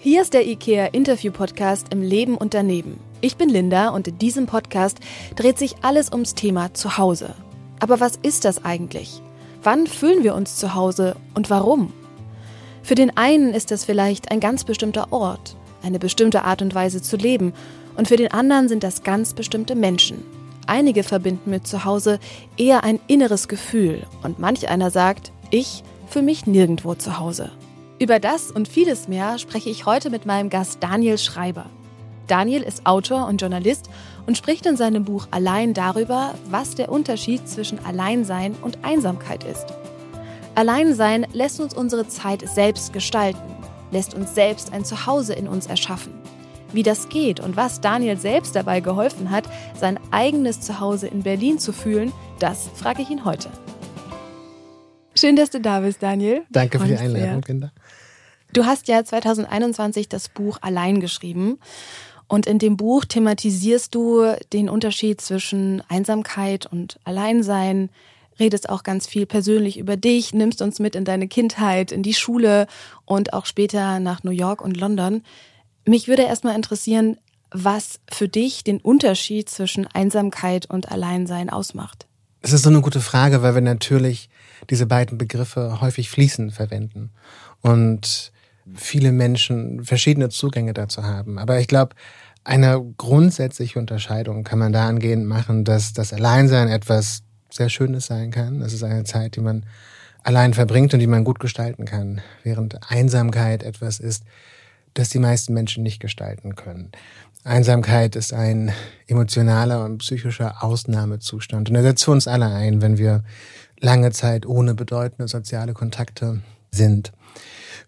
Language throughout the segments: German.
Hier ist der IKEA Interview Podcast im Leben und daneben. Ich bin Linda und in diesem Podcast dreht sich alles ums Thema Zuhause. Aber was ist das eigentlich? Wann fühlen wir uns zu Hause und warum? Für den einen ist das vielleicht ein ganz bestimmter Ort, eine bestimmte Art und Weise zu leben, und für den anderen sind das ganz bestimmte Menschen. Einige verbinden mit Zuhause eher ein inneres Gefühl und manch einer sagt, ich fühle mich nirgendwo zu Hause. Über das und vieles mehr spreche ich heute mit meinem Gast Daniel Schreiber. Daniel ist Autor und Journalist und spricht in seinem Buch Allein darüber, was der Unterschied zwischen Alleinsein und Einsamkeit ist. Alleinsein lässt uns unsere Zeit selbst gestalten, lässt uns selbst ein Zuhause in uns erschaffen. Wie das geht und was Daniel selbst dabei geholfen hat, sein eigenes Zuhause in Berlin zu fühlen, das frage ich ihn heute. Schön, dass du da bist, Daniel. Danke für die Einladung, Kinder. Du hast ja 2021 das Buch Allein geschrieben. Und in dem Buch thematisierst du den Unterschied zwischen Einsamkeit und Alleinsein, redest auch ganz viel persönlich über dich, nimmst uns mit in deine Kindheit, in die Schule und auch später nach New York und London. Mich würde erstmal interessieren, was für dich den Unterschied zwischen Einsamkeit und Alleinsein ausmacht. Das ist so eine gute Frage, weil wir natürlich diese beiden Begriffe häufig fließend verwenden und viele Menschen verschiedene Zugänge dazu haben. Aber ich glaube, eine grundsätzliche Unterscheidung kann man dahingehend machen, dass das Alleinsein etwas sehr Schönes sein kann. Das ist eine Zeit, die man allein verbringt und die man gut gestalten kann, während Einsamkeit etwas ist, das die meisten Menschen nicht gestalten können. Einsamkeit ist ein emotionaler und psychischer Ausnahmezustand. Und er setzt für uns alle ein, wenn wir lange Zeit ohne bedeutende soziale Kontakte sind.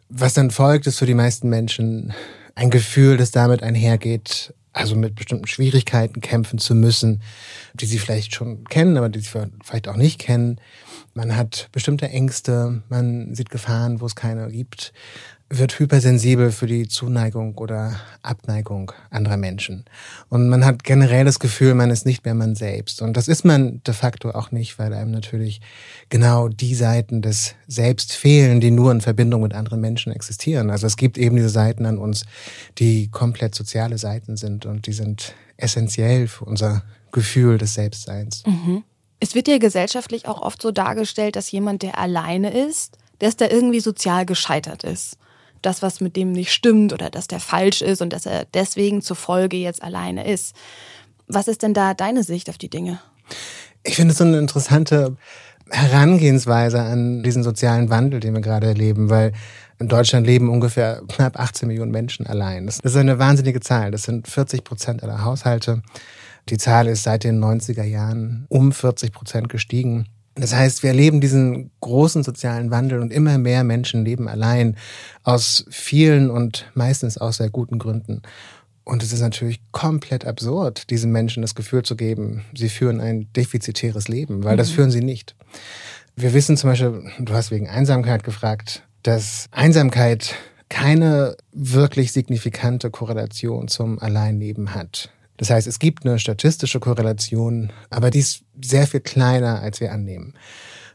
Was dann folgt, ist für die meisten Menschen ein Gefühl, das damit einhergeht, also mit bestimmten Schwierigkeiten kämpfen zu müssen, die sie vielleicht schon kennen, aber die sie vielleicht auch nicht kennen. Man hat bestimmte Ängste, man sieht Gefahren, wo es keine gibt wird hypersensibel für die Zuneigung oder Abneigung anderer Menschen. Und man hat generell das Gefühl, man ist nicht mehr man selbst. Und das ist man de facto auch nicht, weil einem natürlich genau die Seiten des Selbst fehlen, die nur in Verbindung mit anderen Menschen existieren. Also es gibt eben diese Seiten an uns, die komplett soziale Seiten sind und die sind essentiell für unser Gefühl des Selbstseins. Mhm. Es wird ja gesellschaftlich auch oft so dargestellt, dass jemand, der alleine ist, dass der irgendwie sozial gescheitert ist das, was mit dem nicht stimmt oder dass der falsch ist und dass er deswegen zur Folge jetzt alleine ist. Was ist denn da deine Sicht auf die Dinge? Ich finde es so eine interessante Herangehensweise an diesen sozialen Wandel, den wir gerade erleben, weil in Deutschland leben ungefähr knapp 18 Millionen Menschen allein. Das ist eine wahnsinnige Zahl. Das sind 40 Prozent aller Haushalte. Die Zahl ist seit den 90er Jahren um 40 Prozent gestiegen. Das heißt, wir erleben diesen großen sozialen Wandel und immer mehr Menschen leben allein aus vielen und meistens aus sehr guten Gründen. Und es ist natürlich komplett absurd, diesen Menschen das Gefühl zu geben, sie führen ein defizitäres Leben, weil das mhm. führen sie nicht. Wir wissen zum Beispiel, du hast wegen Einsamkeit gefragt, dass Einsamkeit keine wirklich signifikante Korrelation zum Alleinleben hat. Das heißt, es gibt eine statistische Korrelation, aber die ist sehr viel kleiner, als wir annehmen.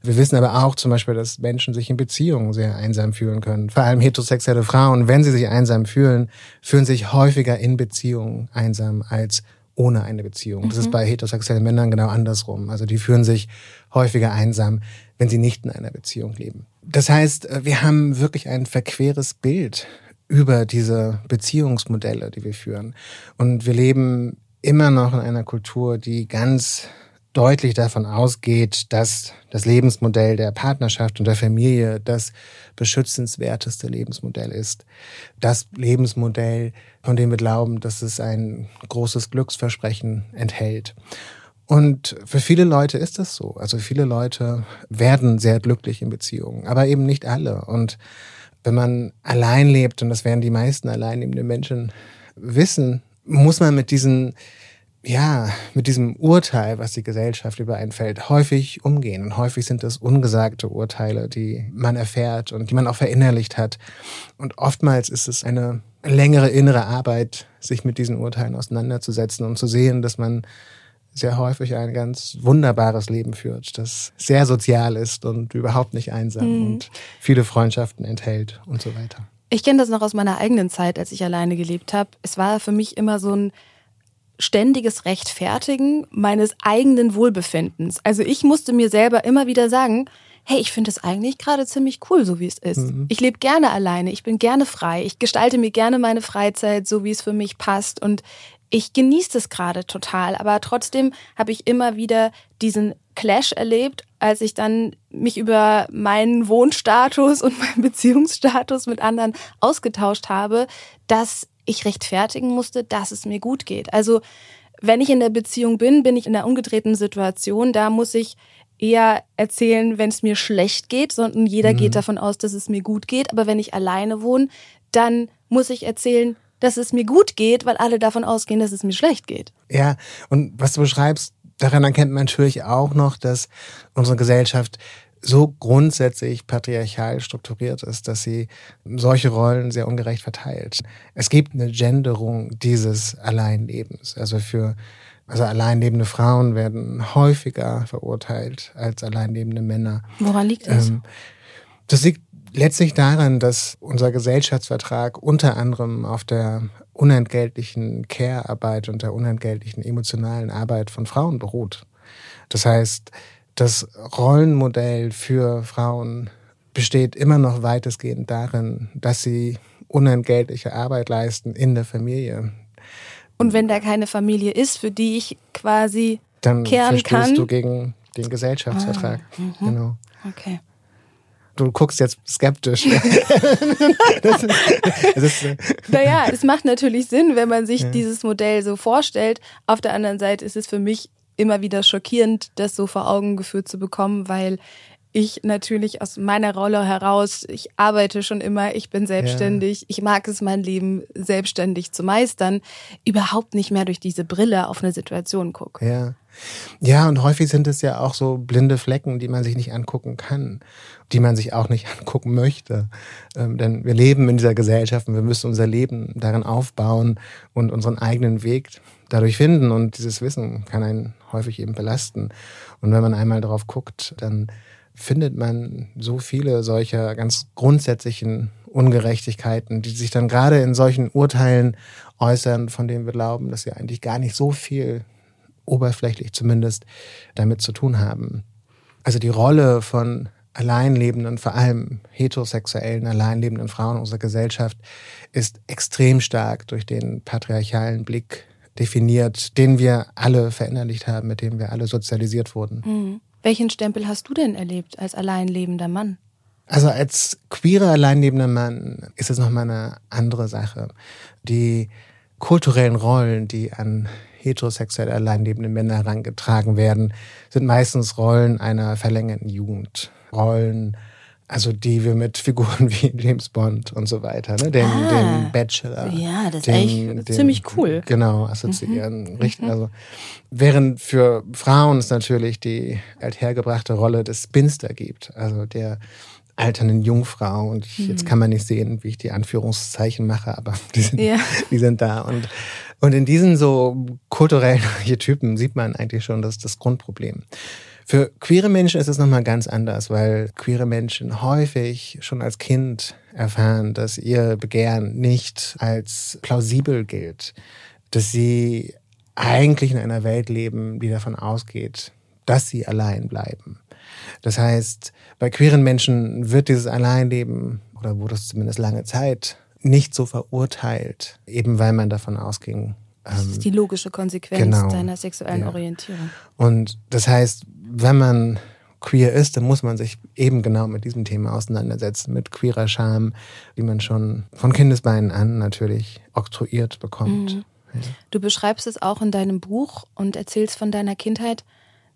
Wir wissen aber auch zum Beispiel, dass Menschen sich in Beziehungen sehr einsam fühlen können. Vor allem heterosexuelle Frauen, wenn sie sich einsam fühlen, fühlen sich häufiger in Beziehungen einsam als ohne eine Beziehung. Das ist mhm. bei heterosexuellen Männern genau andersrum. Also die fühlen sich häufiger einsam, wenn sie nicht in einer Beziehung leben. Das heißt, wir haben wirklich ein verqueres Bild über diese Beziehungsmodelle, die wir führen. Und wir leben immer noch in einer Kultur, die ganz deutlich davon ausgeht, dass das Lebensmodell der Partnerschaft und der Familie das beschützenswerteste Lebensmodell ist. Das Lebensmodell, von dem wir glauben, dass es ein großes Glücksversprechen enthält. Und für viele Leute ist das so. Also viele Leute werden sehr glücklich in Beziehungen, aber eben nicht alle. Und wenn man allein lebt, und das werden die meisten alleinlebenden Menschen wissen, muss man mit diesen, ja, mit diesem Urteil, was die Gesellschaft über einen fällt, häufig umgehen. Und häufig sind das ungesagte Urteile, die man erfährt und die man auch verinnerlicht hat. Und oftmals ist es eine längere innere Arbeit, sich mit diesen Urteilen auseinanderzusetzen und zu sehen, dass man sehr häufig ein ganz wunderbares Leben führt, das sehr sozial ist und überhaupt nicht einsam mhm. und viele Freundschaften enthält und so weiter. Ich kenne das noch aus meiner eigenen Zeit, als ich alleine gelebt habe. Es war für mich immer so ein ständiges Rechtfertigen meines eigenen Wohlbefindens. Also ich musste mir selber immer wieder sagen, hey, ich finde es eigentlich gerade ziemlich cool, so wie es ist. Mhm. Ich lebe gerne alleine, ich bin gerne frei, ich gestalte mir gerne meine Freizeit, so wie es für mich passt und ich genieße das gerade total, aber trotzdem habe ich immer wieder diesen Clash erlebt, als ich dann mich über meinen Wohnstatus und meinen Beziehungsstatus mit anderen ausgetauscht habe, dass ich rechtfertigen musste, dass es mir gut geht. Also wenn ich in der Beziehung bin, bin ich in einer umgedrehten Situation. Da muss ich eher erzählen, wenn es mir schlecht geht, sondern jeder mhm. geht davon aus, dass es mir gut geht. Aber wenn ich alleine wohne, dann muss ich erzählen, dass es mir gut geht, weil alle davon ausgehen, dass es mir schlecht geht. Ja, und was du beschreibst, daran erkennt man natürlich auch noch, dass unsere Gesellschaft so grundsätzlich patriarchal strukturiert ist, dass sie solche Rollen sehr ungerecht verteilt. Es gibt eine Genderung dieses Alleinlebens. Also für also alleinlebende Frauen werden häufiger verurteilt als alleinlebende Männer. Woran liegt das? Ähm, das liegt letztlich daran, dass unser Gesellschaftsvertrag unter anderem auf der unentgeltlichen Care-Arbeit und der unentgeltlichen emotionalen Arbeit von Frauen beruht. Das heißt, das Rollenmodell für Frauen besteht immer noch weitestgehend darin, dass sie unentgeltliche Arbeit leisten in der Familie. Und wenn da keine Familie ist, für die ich quasi dann kehren kann, dann du gegen den Gesellschaftsvertrag. Ah, mhm. genau. Okay. Du guckst jetzt skeptisch. das ist, das ist, äh, naja, es macht natürlich Sinn, wenn man sich ja. dieses Modell so vorstellt. Auf der anderen Seite ist es für mich immer wieder schockierend, das so vor Augen geführt zu bekommen, weil ich natürlich aus meiner Rolle heraus, ich arbeite schon immer, ich bin selbstständig, ja. ich mag es, mein Leben selbstständig zu meistern, überhaupt nicht mehr durch diese Brille auf eine Situation gucke. Ja. Ja, und häufig sind es ja auch so blinde Flecken, die man sich nicht angucken kann, die man sich auch nicht angucken möchte. Ähm, denn wir leben in dieser Gesellschaft und wir müssen unser Leben darin aufbauen und unseren eigenen Weg dadurch finden. Und dieses Wissen kann einen häufig eben belasten. Und wenn man einmal darauf guckt, dann findet man so viele solcher ganz grundsätzlichen Ungerechtigkeiten, die sich dann gerade in solchen Urteilen äußern, von denen wir glauben, dass sie eigentlich gar nicht so viel, oberflächlich zumindest, damit zu tun haben. Also die Rolle von alleinlebenden, vor allem heterosexuellen, alleinlebenden Frauen unserer Gesellschaft ist extrem stark durch den patriarchalen Blick definiert, den wir alle verinnerlicht haben, mit dem wir alle sozialisiert wurden. Mhm. Welchen Stempel hast du denn erlebt als alleinlebender Mann? Also als queerer alleinlebender Mann ist es nochmal eine andere Sache. Die kulturellen Rollen, die an heterosexuell alleinlebende Männer herangetragen werden, sind meistens Rollen einer verlängerten Jugend. Rollen also die wir mit Figuren wie James Bond und so weiter, ne? den, ah, den Bachelor. Ja, das ist den, echt den, ziemlich cool. Genau, assoziieren. Mhm. Richtig, mhm. also während für Frauen es natürlich die althergebrachte Rolle des Spinster gibt, also der alternden Jungfrau und ich, mhm. jetzt kann man nicht sehen, wie ich die Anführungszeichen mache, aber die sind, ja. die sind da und und in diesen so kulturellen Typen sieht man eigentlich schon das, das Grundproblem. Für queere Menschen ist es nochmal ganz anders, weil queere Menschen häufig schon als Kind erfahren, dass ihr Begehren nicht als plausibel gilt, dass sie eigentlich in einer Welt leben, die davon ausgeht, dass sie allein bleiben. Das heißt, bei queeren Menschen wird dieses Alleinleben oder wurde es zumindest lange Zeit nicht so verurteilt, eben weil man davon ausging. Das ist ähm, die logische Konsequenz genau, deiner sexuellen ja. Orientierung. Und das heißt, wenn man queer ist, dann muss man sich eben genau mit diesem Thema auseinandersetzen, mit queerer Scham, die man schon von Kindesbeinen an natürlich oktroyiert bekommt. Mhm. Ja. Du beschreibst es auch in deinem Buch und erzählst von deiner Kindheit.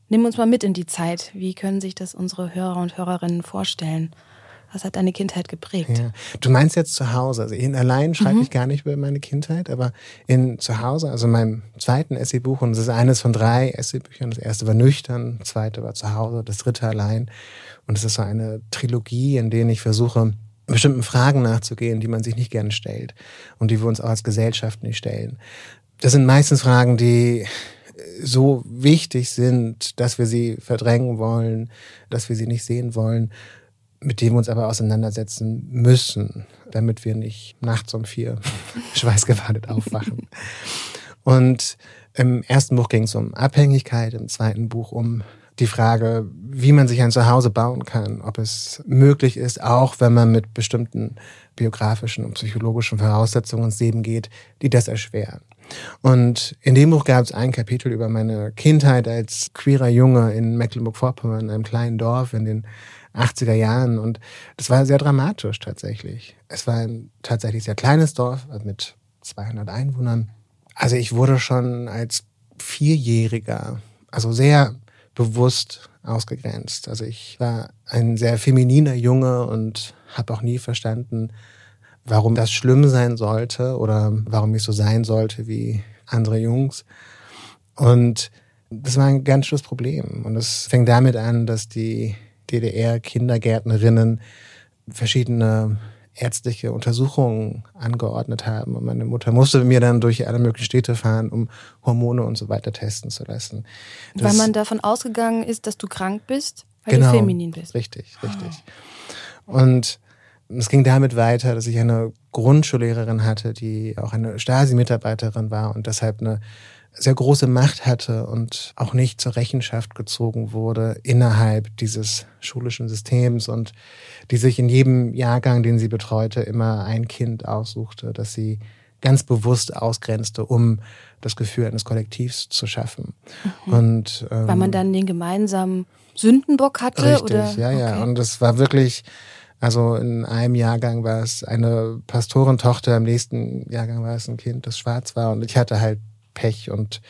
Nimm uns mal mit in die Zeit. Wie können sich das unsere Hörer und Hörerinnen vorstellen? Was hat deine Kindheit geprägt? Ja. Du meinst jetzt zu Hause. Also in allein schreibe mhm. ich gar nicht über meine Kindheit, aber in zu Hause, also in meinem zweiten Essaybuch, und es ist eines von drei Essaybüchern. Das erste war nüchtern, das zweite war zu Hause, das dritte allein. Und es ist so eine Trilogie, in denen ich versuche, bestimmten Fragen nachzugehen, die man sich nicht gerne stellt und die wir uns auch als Gesellschaft nicht stellen. Das sind meistens Fragen, die so wichtig sind, dass wir sie verdrängen wollen, dass wir sie nicht sehen wollen mit dem wir uns aber auseinandersetzen müssen, damit wir nicht nachts um vier schweißgebadet aufwachen. Und im ersten Buch ging es um Abhängigkeit, im zweiten Buch um die Frage, wie man sich ein Zuhause bauen kann, ob es möglich ist, auch wenn man mit bestimmten biografischen und psychologischen Voraussetzungen ins Leben geht, die das erschweren. Und in dem Buch gab es ein Kapitel über meine Kindheit als queerer Junge in Mecklenburg-Vorpommern, in einem kleinen Dorf in den 80er Jahren. Und das war sehr dramatisch tatsächlich. Es war ein tatsächlich sehr kleines Dorf mit 200 Einwohnern. Also ich wurde schon als Vierjähriger, also sehr bewusst ausgegrenzt. Also ich war ein sehr femininer Junge und habe auch nie verstanden, warum das schlimm sein sollte oder warum ich so sein sollte wie andere Jungs. Und das war ein ganz schönes Problem. Und es fängt damit an, dass die DDR-Kindergärtnerinnen verschiedene ärztliche Untersuchungen angeordnet haben. Und meine Mutter musste mir dann durch alle möglichen Städte fahren, um Hormone und so weiter testen zu lassen. Das weil man davon ausgegangen ist, dass du krank bist, weil genau, du feminin bist. Richtig, richtig. Oh. Und es ging damit weiter, dass ich eine Grundschullehrerin hatte, die auch eine Stasi-Mitarbeiterin war und deshalb eine sehr große Macht hatte und auch nicht zur Rechenschaft gezogen wurde innerhalb dieses schulischen Systems und die sich in jedem Jahrgang, den sie betreute, immer ein Kind aussuchte, das sie ganz bewusst ausgrenzte, um das Gefühl eines Kollektivs zu schaffen. Mhm. Und ähm, weil man dann den gemeinsamen Sündenbock hatte, richtig, oder? Ja, ja. Okay. Und es war wirklich also in einem Jahrgang war es eine Pastorentochter, im nächsten Jahrgang war es ein Kind, das schwarz war. Und ich hatte halt Pech und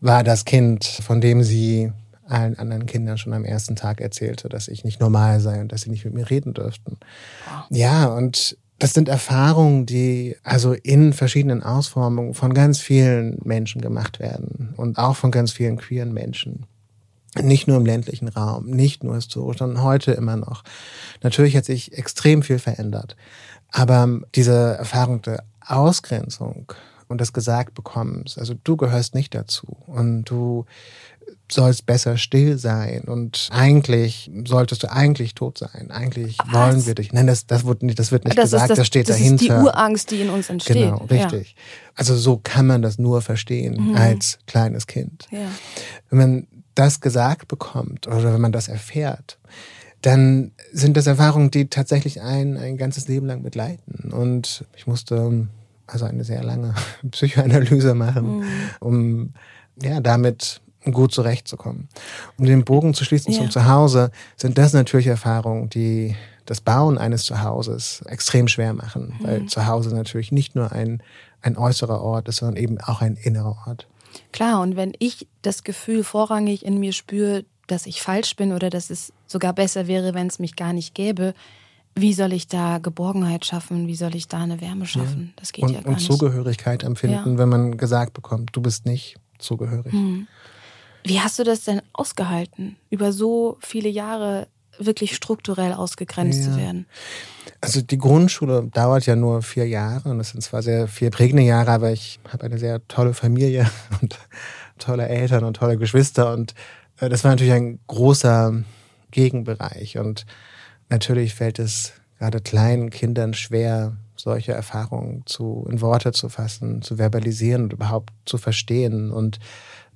war das Kind, von dem sie allen anderen Kindern schon am ersten Tag erzählte, dass ich nicht normal sei und dass sie nicht mit mir reden dürften. Ja, und das sind Erfahrungen, die also in verschiedenen Ausformungen von ganz vielen Menschen gemacht werden und auch von ganz vielen queeren Menschen. Nicht nur im ländlichen Raum, nicht nur historisch, sondern heute immer noch. Natürlich hat sich extrem viel verändert. Aber diese Erfahrung der Ausgrenzung und das gesagt bekommst. Also du gehörst nicht dazu und du sollst besser still sein und eigentlich solltest du eigentlich tot sein. Eigentlich Was? wollen wir dich. Nein, das, das wird nicht, das wird nicht das gesagt, das, das, steht das dahinter. Das ist die Urangst, die in uns entsteht. Genau, richtig. Ja. Also so kann man das nur verstehen mhm. als kleines Kind. Ja. Wenn man das gesagt bekommt oder wenn man das erfährt, dann sind das Erfahrungen, die tatsächlich ein, ein ganzes Leben lang begleiten. Und ich musste also eine sehr lange Psychoanalyse machen, mhm. um ja damit gut zurechtzukommen. Um den Bogen zu schließen ja. zum Zuhause, sind das natürlich Erfahrungen, die das Bauen eines Zuhauses extrem schwer machen, mhm. weil Zuhause natürlich nicht nur ein, ein äußerer Ort ist, sondern eben auch ein innerer Ort. Klar, und wenn ich das Gefühl vorrangig in mir spüre, dass ich falsch bin oder dass es sogar besser wäre, wenn es mich gar nicht gäbe, wie soll ich da Geborgenheit schaffen? Wie soll ich da eine Wärme schaffen? Das geht und, ja gar und nicht. Und Zugehörigkeit empfinden, ja. wenn man gesagt bekommt, du bist nicht zugehörig. Hm. Wie hast du das denn ausgehalten, über so viele Jahre wirklich strukturell ausgegrenzt ja. zu werden? Also die Grundschule dauert ja nur vier Jahre und das sind zwar sehr vier prägende Jahre, aber ich habe eine sehr tolle Familie und tolle Eltern und tolle Geschwister und äh, das war natürlich ein großer Gegenbereich und Natürlich fällt es gerade kleinen Kindern schwer, solche Erfahrungen zu, in Worte zu fassen, zu verbalisieren und überhaupt zu verstehen. Und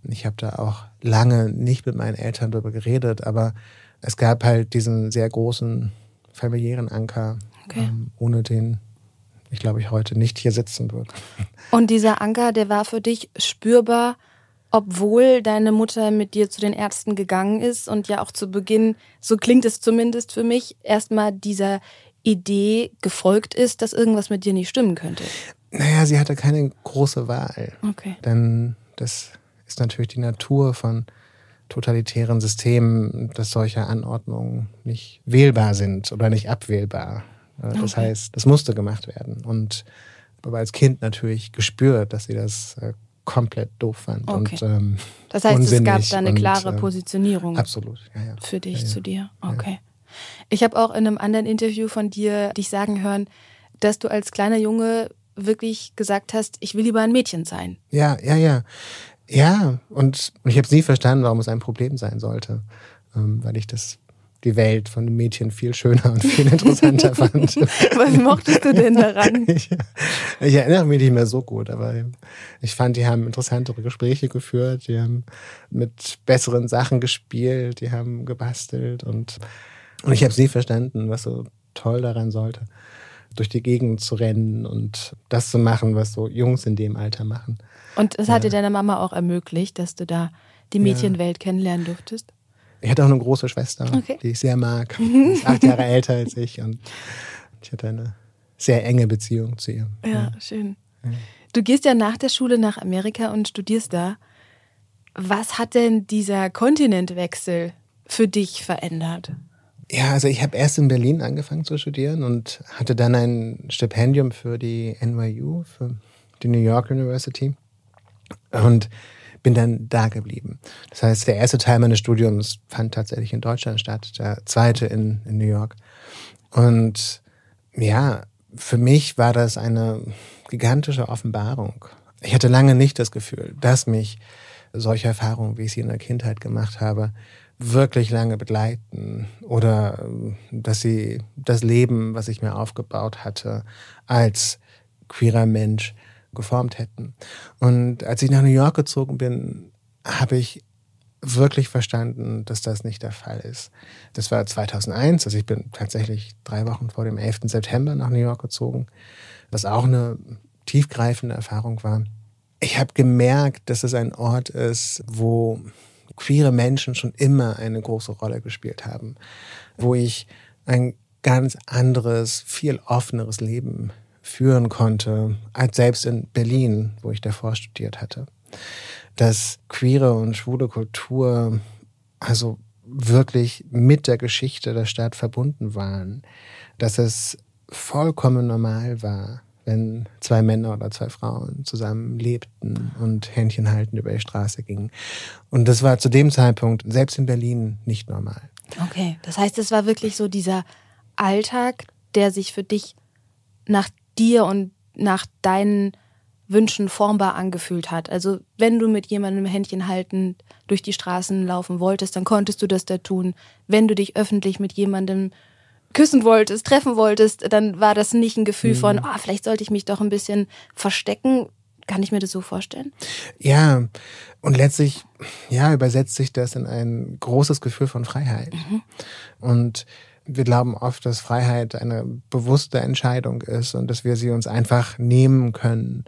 ich habe da auch lange nicht mit meinen Eltern darüber geredet, aber es gab halt diesen sehr großen familiären Anker, okay. ähm, ohne den ich glaube ich heute nicht hier sitzen würde. Und dieser Anker, der war für dich spürbar obwohl deine Mutter mit dir zu den Ärzten gegangen ist und ja auch zu Beginn, so klingt es zumindest für mich, erstmal dieser Idee gefolgt ist, dass irgendwas mit dir nicht stimmen könnte. Naja, sie hatte keine große Wahl. Okay. Denn das ist natürlich die Natur von totalitären Systemen, dass solche Anordnungen nicht wählbar sind oder nicht abwählbar. Das okay. heißt, das musste gemacht werden. Und aber als Kind natürlich gespürt, dass sie das äh, komplett doof fand. Okay. Und, ähm, das heißt, es gab da eine klare und, äh, Positionierung. Absolut, ja, ja. Für dich, ja, zu dir. Okay. Ich habe auch in einem anderen Interview von dir dich sagen hören, dass du als kleiner Junge wirklich gesagt hast, ich will lieber ein Mädchen sein. Ja, ja, ja. Ja, und ich habe nie verstanden, warum es ein Problem sein sollte, ähm, weil ich das die Welt von den Mädchen viel schöner und viel interessanter fand. Was mochtest du denn daran? Ich, ich, erinnere mich nicht mehr so gut, aber ich fand, die haben interessantere Gespräche geführt, die haben mit besseren Sachen gespielt, die haben gebastelt und, und ich habe sie verstanden, was so toll daran sollte, durch die Gegend zu rennen und das zu machen, was so Jungs in dem Alter machen. Und es hat dir deine Mama auch ermöglicht, dass du da die Mädchenwelt ja. kennenlernen durftest? Ich hatte auch eine große Schwester, okay. die ich sehr mag. Die ist acht Jahre älter als ich und ich hatte eine sehr enge Beziehung zu ihr. Ja, ja. schön. Ja. Du gehst ja nach der Schule nach Amerika und studierst da. Was hat denn dieser Kontinentwechsel für dich verändert? Ja, also ich habe erst in Berlin angefangen zu studieren und hatte dann ein Stipendium für die NYU, für die New York University. Und bin dann da geblieben. Das heißt, der erste Teil meines Studiums fand tatsächlich in Deutschland statt, der zweite in, in New York. Und ja, für mich war das eine gigantische Offenbarung. Ich hatte lange nicht das Gefühl, dass mich solche Erfahrungen, wie ich sie in der Kindheit gemacht habe, wirklich lange begleiten oder dass sie das Leben, was ich mir aufgebaut hatte, als queerer Mensch geformt hätten. Und als ich nach New York gezogen bin, habe ich wirklich verstanden, dass das nicht der Fall ist. Das war 2001, also ich bin tatsächlich drei Wochen vor dem 11. September nach New York gezogen, was auch eine tiefgreifende Erfahrung war. Ich habe gemerkt, dass es ein Ort ist, wo queere Menschen schon immer eine große Rolle gespielt haben, wo ich ein ganz anderes, viel offeneres Leben führen konnte, als selbst in Berlin, wo ich davor studiert hatte. Dass queere und schwule Kultur also wirklich mit der Geschichte der Stadt verbunden waren. Dass es vollkommen normal war, wenn zwei Männer oder zwei Frauen zusammen lebten und Händchen halten über die Straße gingen. Und das war zu dem Zeitpunkt selbst in Berlin nicht normal. Okay, das heißt, es war wirklich so dieser Alltag, der sich für dich nach dir und nach deinen Wünschen formbar angefühlt hat. Also wenn du mit jemandem Händchen haltend durch die Straßen laufen wolltest, dann konntest du das da tun. Wenn du dich öffentlich mit jemandem küssen wolltest, treffen wolltest, dann war das nicht ein Gefühl mhm. von, oh, vielleicht sollte ich mich doch ein bisschen verstecken. Kann ich mir das so vorstellen? Ja, und letztlich, ja, übersetzt sich das in ein großes Gefühl von Freiheit. Mhm. Und wir glauben oft, dass Freiheit eine bewusste Entscheidung ist und dass wir sie uns einfach nehmen können.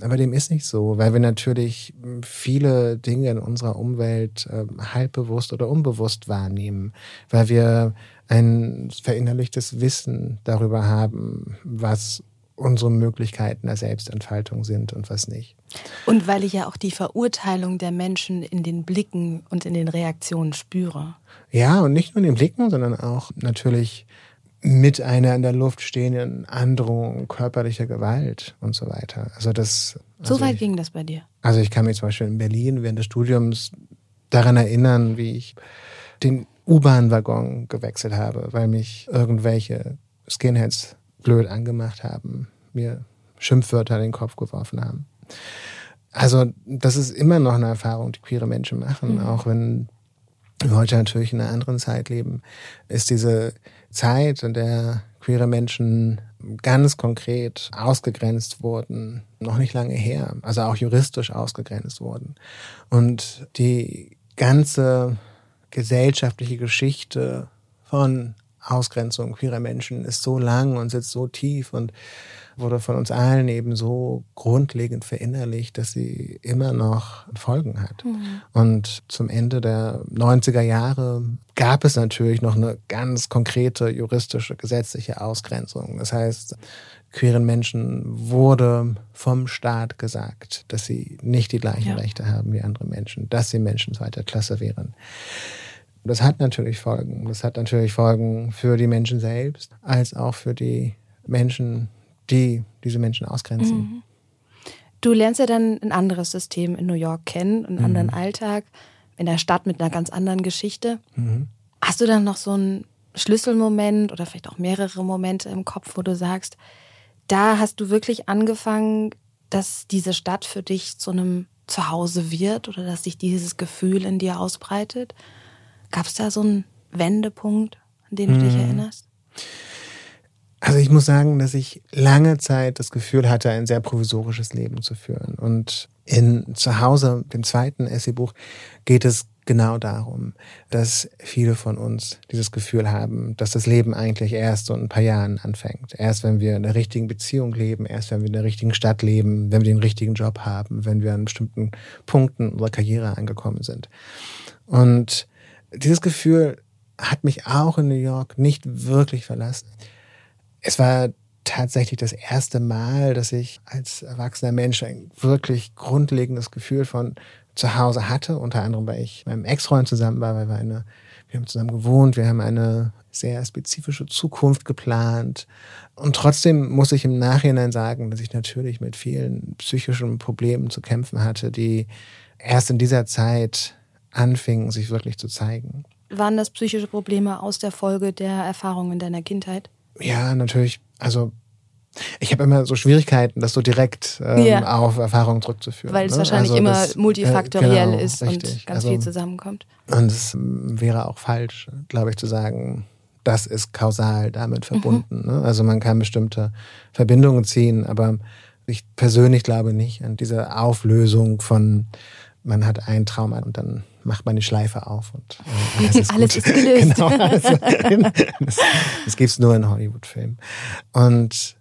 Aber dem ist nicht so, weil wir natürlich viele Dinge in unserer Umwelt äh, halbbewusst oder unbewusst wahrnehmen, weil wir ein verinnerlichtes Wissen darüber haben, was unsere Möglichkeiten der Selbstentfaltung sind und was nicht. Und weil ich ja auch die Verurteilung der Menschen in den Blicken und in den Reaktionen spüre. Ja, und nicht nur in den Blicken, sondern auch natürlich mit einer in der Luft stehenden Androhung körperlicher Gewalt und so weiter. Also das. Also so weit ich, ging das bei dir? Also ich kann mich zum Beispiel in Berlin während des Studiums daran erinnern, wie ich den U-Bahn-Waggon gewechselt habe, weil mich irgendwelche Skinheads blöd angemacht haben, mir Schimpfwörter in den Kopf geworfen haben. Also das ist immer noch eine Erfahrung, die queere Menschen machen, mhm. auch wenn wir heute natürlich in einer anderen Zeit leben, ist diese Zeit, in der queere Menschen ganz konkret ausgegrenzt wurden, noch nicht lange her, also auch juristisch ausgegrenzt wurden. Und die ganze gesellschaftliche Geschichte von Ausgrenzung queerer Menschen ist so lang und sitzt so tief und wurde von uns allen eben so grundlegend verinnerlicht, dass sie immer noch Folgen hat. Mhm. Und zum Ende der 90er Jahre gab es natürlich noch eine ganz konkrete juristische, gesetzliche Ausgrenzung. Das heißt, queeren Menschen wurde vom Staat gesagt, dass sie nicht die gleichen ja. Rechte haben wie andere Menschen, dass sie Menschen zweiter Klasse wären. Das hat natürlich Folgen. Das hat natürlich Folgen für die Menschen selbst, als auch für die Menschen, die diese Menschen ausgrenzen. Mhm. Du lernst ja dann ein anderes System in New York kennen, einen mhm. anderen Alltag, in der Stadt mit einer ganz anderen Geschichte. Mhm. Hast du dann noch so einen Schlüsselmoment oder vielleicht auch mehrere Momente im Kopf, wo du sagst, da hast du wirklich angefangen, dass diese Stadt für dich zu einem Zuhause wird oder dass sich dieses Gefühl in dir ausbreitet? Gab es da so einen Wendepunkt, an den du dich mhm. erinnerst? Also ich muss sagen, dass ich lange Zeit das Gefühl hatte, ein sehr provisorisches Leben zu führen. Und in Zuhause, dem zweiten Essaybuch, geht es genau darum, dass viele von uns dieses Gefühl haben, dass das Leben eigentlich erst so in ein paar Jahren anfängt. Erst wenn wir in der richtigen Beziehung leben, erst wenn wir in der richtigen Stadt leben, wenn wir den richtigen Job haben, wenn wir an bestimmten Punkten unserer Karriere angekommen sind. Und dieses Gefühl hat mich auch in New York nicht wirklich verlassen. Es war tatsächlich das erste Mal, dass ich als erwachsener Mensch ein wirklich grundlegendes Gefühl von zu Hause hatte, unter anderem, weil ich mit meinem Ex-Freund zusammen war, weil wir eine, wir haben zusammen gewohnt, wir haben eine sehr spezifische Zukunft geplant. Und trotzdem muss ich im Nachhinein sagen, dass ich natürlich mit vielen psychischen Problemen zu kämpfen hatte, die erst in dieser Zeit anfingen, sich wirklich zu zeigen. Waren das psychische Probleme aus der Folge der Erfahrungen deiner Kindheit? Ja, natürlich. Also ich habe immer so Schwierigkeiten, das so direkt ähm, ja. auf Erfahrungen zurückzuführen. Weil es ne? wahrscheinlich also immer das, multifaktoriell äh, genau, ist richtig. und ganz also, viel zusammenkommt. Und es wäre auch falsch, glaube ich, zu sagen, das ist kausal damit mhm. verbunden. Mhm. Ne? Also man kann bestimmte Verbindungen ziehen, aber ich persönlich glaube nicht an diese Auflösung von, man hat einen Trauma und dann macht man die Schleife auf und äh, alles ist, alles ist gelöst. genau, also, das, das gibt es nur in Hollywood-Filmen. Und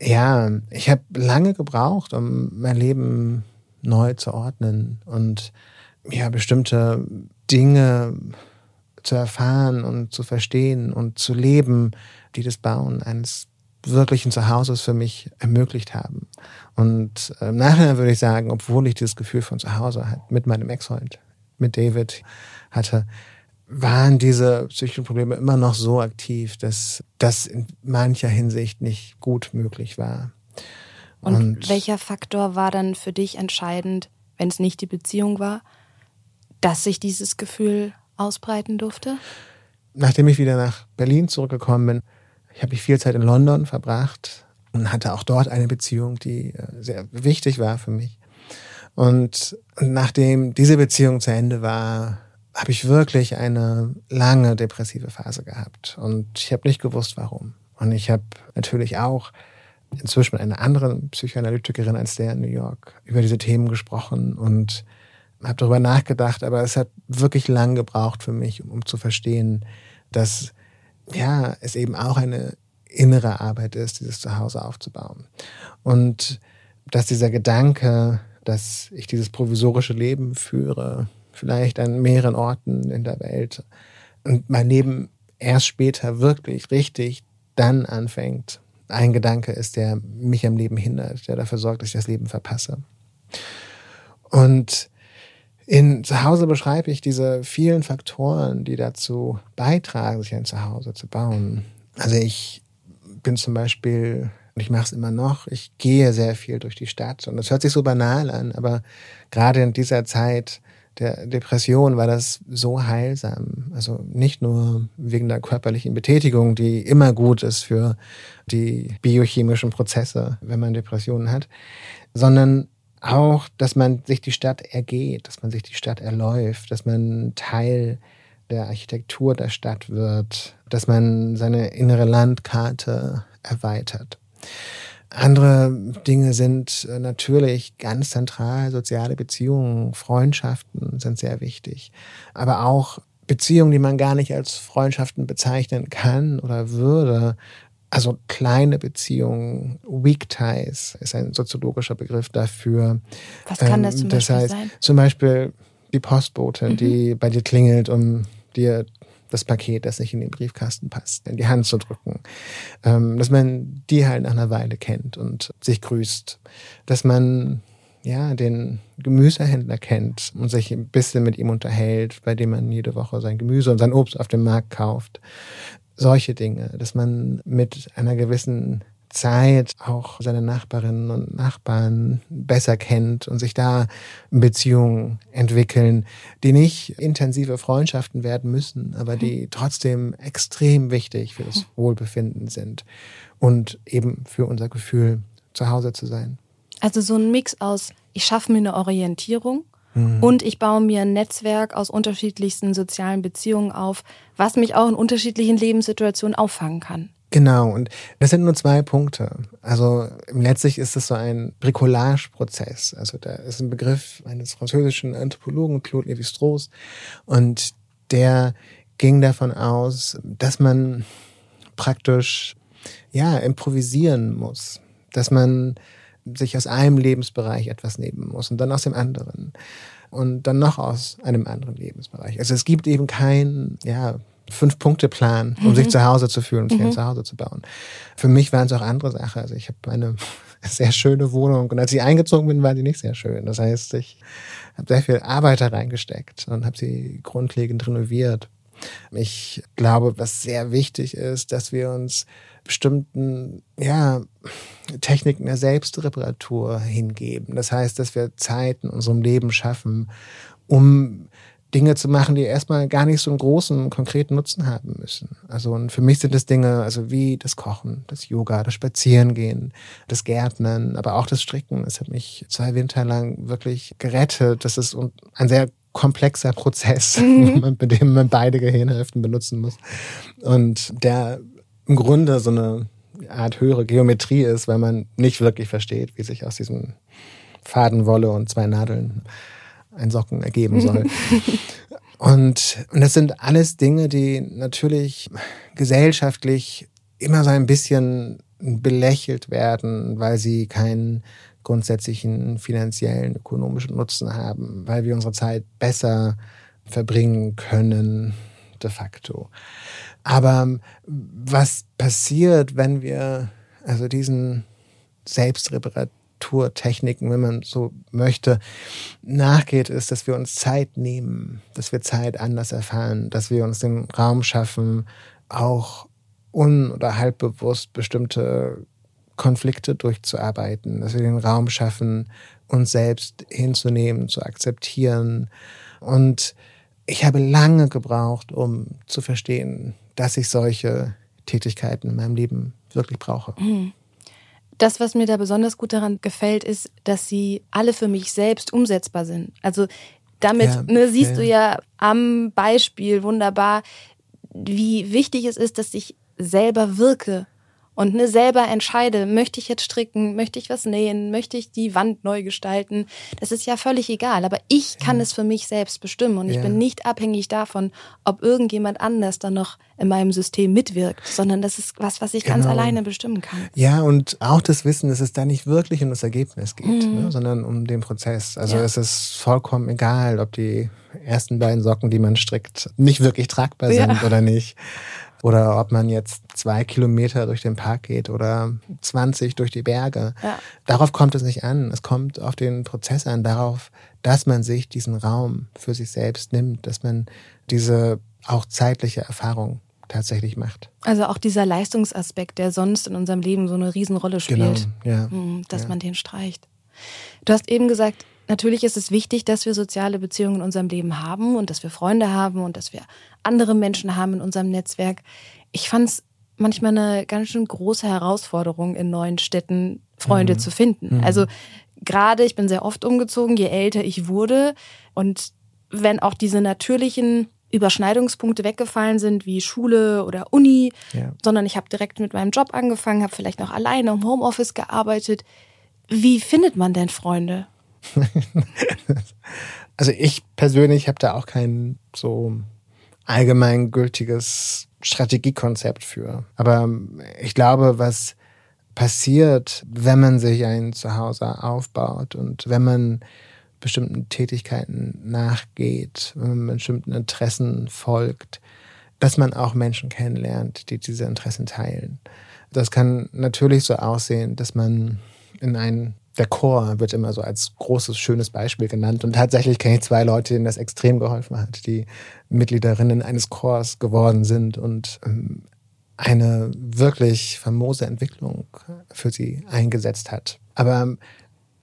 ja, ich habe lange gebraucht, um mein Leben neu zu ordnen und ja, bestimmte Dinge zu erfahren und zu verstehen und zu leben, die das Bauen eines wirklichen Zuhauses für mich ermöglicht haben. Und äh, im Nachhinein würde ich sagen, obwohl ich dieses Gefühl von Zuhause halt mit meinem Ex-Freund, mit David hatte, waren diese psychischen Probleme immer noch so aktiv, dass das in mancher Hinsicht nicht gut möglich war. Und, Und welcher Faktor war dann für dich entscheidend, wenn es nicht die Beziehung war, dass sich dieses Gefühl ausbreiten durfte? Nachdem ich wieder nach Berlin zurückgekommen bin, ich habe ich viel Zeit in London verbracht und hatte auch dort eine Beziehung, die äh, sehr wichtig war für mich. Und nachdem diese Beziehung zu Ende war, habe ich wirklich eine lange depressive Phase gehabt und ich habe nicht gewusst, warum. Und ich habe natürlich auch inzwischen mit einer anderen Psychoanalytikerin als der in New York über diese Themen gesprochen und habe darüber nachgedacht, aber es hat wirklich lang gebraucht für mich, um zu verstehen, dass ja, es eben auch eine innere Arbeit ist, dieses Zuhause aufzubauen. Und dass dieser Gedanke, dass ich dieses provisorische Leben führe, vielleicht an mehreren Orten in der Welt. Und mein Leben erst später wirklich richtig dann anfängt. Ein Gedanke ist, der mich am Leben hindert, der dafür sorgt, dass ich das Leben verpasse. Und in Zuhause beschreibe ich diese vielen Faktoren, die dazu beitragen, sich ein Zuhause zu bauen. Also ich bin zum Beispiel, und ich mache es immer noch, ich gehe sehr viel durch die Stadt. Und das hört sich so banal an, aber gerade in dieser Zeit der Depression war das so heilsam. Also nicht nur wegen der körperlichen Betätigung, die immer gut ist für die biochemischen Prozesse, wenn man Depressionen hat, sondern auch, dass man sich die Stadt ergeht, dass man sich die Stadt erläuft, dass man Teil der Architektur der Stadt wird, dass man seine innere Landkarte erweitert. Andere Dinge sind äh, natürlich ganz zentral. Soziale Beziehungen, Freundschaften sind sehr wichtig. Aber auch Beziehungen, die man gar nicht als Freundschaften bezeichnen kann oder würde. Also kleine Beziehungen, Weak Ties ist ein soziologischer Begriff dafür. Was kann das zum das Beispiel heißt, sein? Zum Beispiel die Postbotin, mhm. die bei dir klingelt, um dir das Paket, das nicht in den Briefkasten passt, in die Hand zu drücken. Ähm, dass man die halt nach einer Weile kennt und sich grüßt. Dass man ja, den Gemüsehändler kennt und sich ein bisschen mit ihm unterhält, bei dem man jede Woche sein Gemüse und sein Obst auf dem Markt kauft. Solche Dinge, dass man mit einer gewissen Zeit auch seine Nachbarinnen und Nachbarn besser kennt und sich da Beziehungen entwickeln, die nicht intensive Freundschaften werden müssen, aber die trotzdem extrem wichtig für das Wohlbefinden sind und eben für unser Gefühl, zu Hause zu sein. Also so ein Mix aus, ich schaffe mir eine Orientierung Mhm. Und ich baue mir ein Netzwerk aus unterschiedlichsten sozialen Beziehungen auf, was mich auch in unterschiedlichen Lebenssituationen auffangen kann. Genau, und das sind nur zwei Punkte. Also letztlich ist es so ein Bricolage-Prozess. Also da ist ein Begriff eines französischen Anthropologen, Claude Lévi-Strauss, und der ging davon aus, dass man praktisch ja improvisieren muss, dass man sich aus einem Lebensbereich etwas nehmen muss und dann aus dem anderen und dann noch aus einem anderen Lebensbereich. Also es gibt eben keinen, ja, Fünf-Punkte-Plan, um mhm. sich zu Hause zu fühlen, um sich mhm. ein Zuhause zu bauen. Für mich waren es auch andere Sachen. Also ich habe eine sehr schöne Wohnung und als ich eingezogen bin, war die nicht sehr schön. Das heißt, ich habe sehr viel Arbeit da reingesteckt und habe sie grundlegend renoviert. Ich glaube, was sehr wichtig ist, dass wir uns bestimmten ja, Techniken der Selbstreparatur hingeben. Das heißt, dass wir Zeit in unserem Leben schaffen, um Dinge zu machen, die erstmal gar nicht so einen großen, konkreten Nutzen haben müssen. Also und für mich sind es Dinge, also wie das Kochen, das Yoga, das Spazierengehen, das Gärtnern, aber auch das Stricken. Das hat mich zwei Winter lang wirklich gerettet. Das ist ein sehr komplexer Prozess, mhm. mit dem man beide Gehirnhälften benutzen muss. Und der im Grunde so eine Art höhere Geometrie ist, weil man nicht wirklich versteht, wie sich aus diesem Fadenwolle und zwei Nadeln ein Socken ergeben soll. und, und das sind alles Dinge, die natürlich gesellschaftlich immer so ein bisschen belächelt werden, weil sie keinen grundsätzlichen finanziellen, ökonomischen Nutzen haben, weil wir unsere Zeit besser verbringen können, de facto. Aber was passiert, wenn wir also diesen Selbstreparaturtechniken, wenn man so möchte, nachgeht, ist, dass wir uns Zeit nehmen, dass wir Zeit anders erfahren, dass wir uns den Raum schaffen, auch un- oder halbbewusst bestimmte Konflikte durchzuarbeiten, dass wir den Raum schaffen, uns selbst hinzunehmen, zu akzeptieren. Und ich habe lange gebraucht, um zu verstehen, dass ich solche Tätigkeiten in meinem Leben wirklich brauche. Mhm. Das, was mir da besonders gut daran gefällt, ist, dass sie alle für mich selbst umsetzbar sind. Also damit ja, ne, siehst ja. du ja am Beispiel wunderbar, wie wichtig es ist, dass ich selber wirke und ne, selber entscheide, möchte ich jetzt stricken, möchte ich was nähen, möchte ich die Wand neu gestalten. Das ist ja völlig egal, aber ich kann ja. es für mich selbst bestimmen und ja. ich bin nicht abhängig davon, ob irgendjemand anders dann noch in meinem System mitwirkt, sondern das ist was, was ich genau. ganz alleine bestimmen kann. Ja, und auch das Wissen, dass es da nicht wirklich um das Ergebnis geht, mhm. ne, sondern um den Prozess. Also ja. es ist vollkommen egal, ob die ersten beiden Socken, die man strickt, nicht wirklich tragbar sind oder nicht. Oder ob man jetzt zwei Kilometer durch den Park geht oder 20 durch die Berge. Ja. Darauf kommt es nicht an. Es kommt auf den Prozess an, darauf, dass man sich diesen Raum für sich selbst nimmt, dass man diese auch zeitliche Erfahrung tatsächlich macht. Also auch dieser Leistungsaspekt, der sonst in unserem Leben so eine Riesenrolle spielt, genau, ja, hm, dass ja. man den streicht. Du hast eben gesagt, Natürlich ist es wichtig, dass wir soziale Beziehungen in unserem Leben haben und dass wir Freunde haben und dass wir andere Menschen haben in unserem Netzwerk. Ich fand es manchmal eine ganz schön große Herausforderung, in neuen Städten Freunde mhm. zu finden. Mhm. Also gerade, ich bin sehr oft umgezogen, je älter ich wurde und wenn auch diese natürlichen Überschneidungspunkte weggefallen sind, wie Schule oder Uni, ja. sondern ich habe direkt mit meinem Job angefangen, habe vielleicht noch alleine im Homeoffice gearbeitet. Wie findet man denn Freunde? also ich persönlich habe da auch kein so allgemeingültiges Strategiekonzept für. Aber ich glaube, was passiert, wenn man sich ein Zuhause aufbaut und wenn man bestimmten Tätigkeiten nachgeht, wenn man bestimmten Interessen folgt, dass man auch Menschen kennenlernt, die diese Interessen teilen. Das kann natürlich so aussehen, dass man in ein der Chor wird immer so als großes, schönes Beispiel genannt. Und tatsächlich kenne ich zwei Leute, denen das extrem geholfen hat, die Mitgliederinnen eines Chors geworden sind und ähm, eine wirklich famose Entwicklung für sie eingesetzt hat. Aber ähm,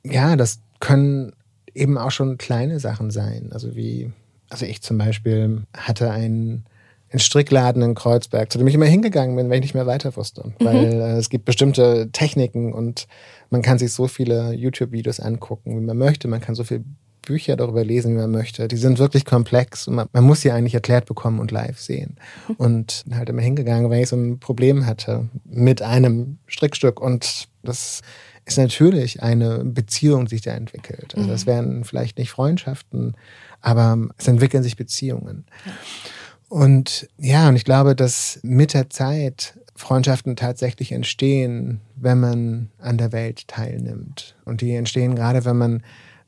ja, das können eben auch schon kleine Sachen sein. Also wie, also ich zum Beispiel hatte einen in Strickladen in Kreuzberg, zu dem ich immer hingegangen bin, wenn ich nicht mehr weiter wusste. Mhm. Weil äh, es gibt bestimmte Techniken und man kann sich so viele YouTube-Videos angucken, wie man möchte. Man kann so viel Bücher darüber lesen, wie man möchte. Die sind wirklich komplex und man, man muss sie eigentlich erklärt bekommen und live sehen. Und halt immer hingegangen, weil ich so ein Problem hatte mit einem Strickstück und das ist natürlich eine Beziehung, die sich da entwickelt. Also es mhm. wären vielleicht nicht Freundschaften, aber es entwickeln sich Beziehungen. Und ja, und ich glaube, dass mit der Zeit Freundschaften tatsächlich entstehen, wenn man an der Welt teilnimmt. Und die entstehen gerade, wenn man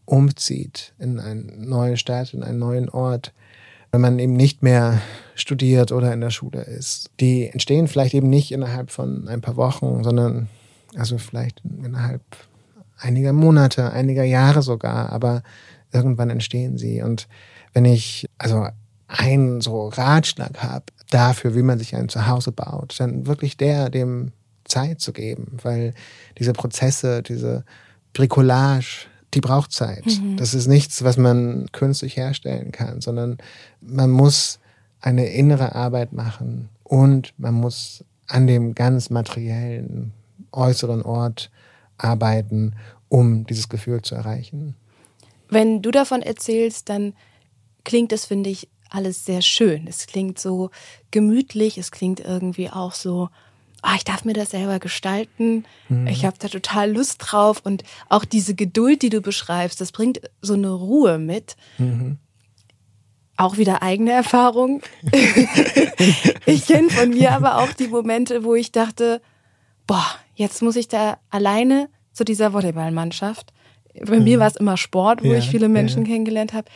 umzieht in eine neue Stadt, in einen neuen Ort, wenn man eben nicht mehr studiert oder in der Schule ist. Die entstehen vielleicht eben nicht innerhalb von ein paar Wochen, sondern also vielleicht innerhalb einiger Monate, einiger Jahre sogar, aber irgendwann entstehen sie. Und wenn ich also einen so Ratschlag habe dafür, wie man sich ein Zuhause baut, dann wirklich der, dem Zeit zu geben, weil diese Prozesse, diese Bricolage, die braucht Zeit. Mhm. Das ist nichts, was man künstlich herstellen kann, sondern man muss eine innere Arbeit machen und man muss an dem ganz materiellen äußeren Ort arbeiten, um dieses Gefühl zu erreichen. Wenn du davon erzählst, dann klingt es, finde ich, alles sehr schön. Es klingt so gemütlich, es klingt irgendwie auch so, oh, ich darf mir das selber gestalten, mhm. ich habe da total Lust drauf und auch diese Geduld, die du beschreibst, das bringt so eine Ruhe mit. Mhm. Auch wieder eigene Erfahrung. ich kenne von mir aber auch die Momente, wo ich dachte, boah, jetzt muss ich da alleine zu dieser Volleyballmannschaft. Bei mhm. mir war es immer Sport, wo ja, ich viele Menschen ja. kennengelernt habe.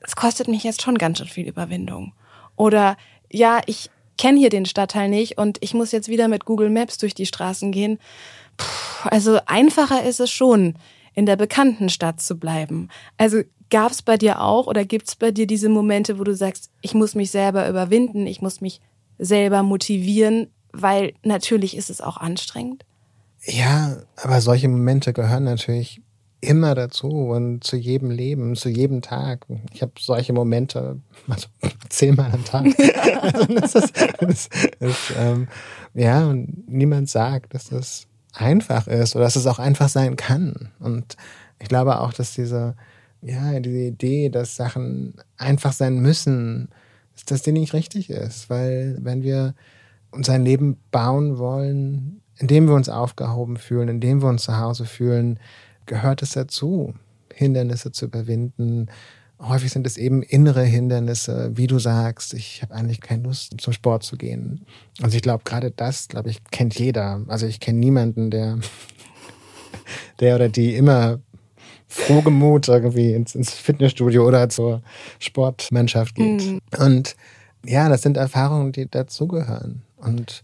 Es kostet mich jetzt schon ganz schön viel Überwindung. Oder ja, ich kenne hier den Stadtteil nicht und ich muss jetzt wieder mit Google Maps durch die Straßen gehen. Puh, also einfacher ist es schon, in der bekannten Stadt zu bleiben. Also gab es bei dir auch oder gibt es bei dir diese Momente, wo du sagst, ich muss mich selber überwinden, ich muss mich selber motivieren, weil natürlich ist es auch anstrengend? Ja, aber solche Momente gehören natürlich immer dazu und zu jedem Leben, zu jedem Tag. Ich habe solche Momente also zehnmal am Tag. also das ist, das ist, ähm, ja, und niemand sagt, dass das einfach ist oder dass es auch einfach sein kann. Und ich glaube auch, dass diese, ja, diese Idee, dass Sachen einfach sein müssen, dass die nicht richtig ist. Weil wenn wir uns ein Leben bauen wollen, in dem wir uns aufgehoben fühlen, in dem wir uns zu Hause fühlen, gehört es dazu, Hindernisse zu überwinden. Häufig sind es eben innere Hindernisse, wie du sagst, ich habe eigentlich keine Lust zum Sport zu gehen. Also ich glaube, gerade das, glaube ich, kennt jeder. Also ich kenne niemanden, der, der oder die immer frohgemut irgendwie ins, ins, Fitnessstudio oder zur Sportmannschaft geht. Mhm. Und ja, das sind Erfahrungen, die dazugehören. Und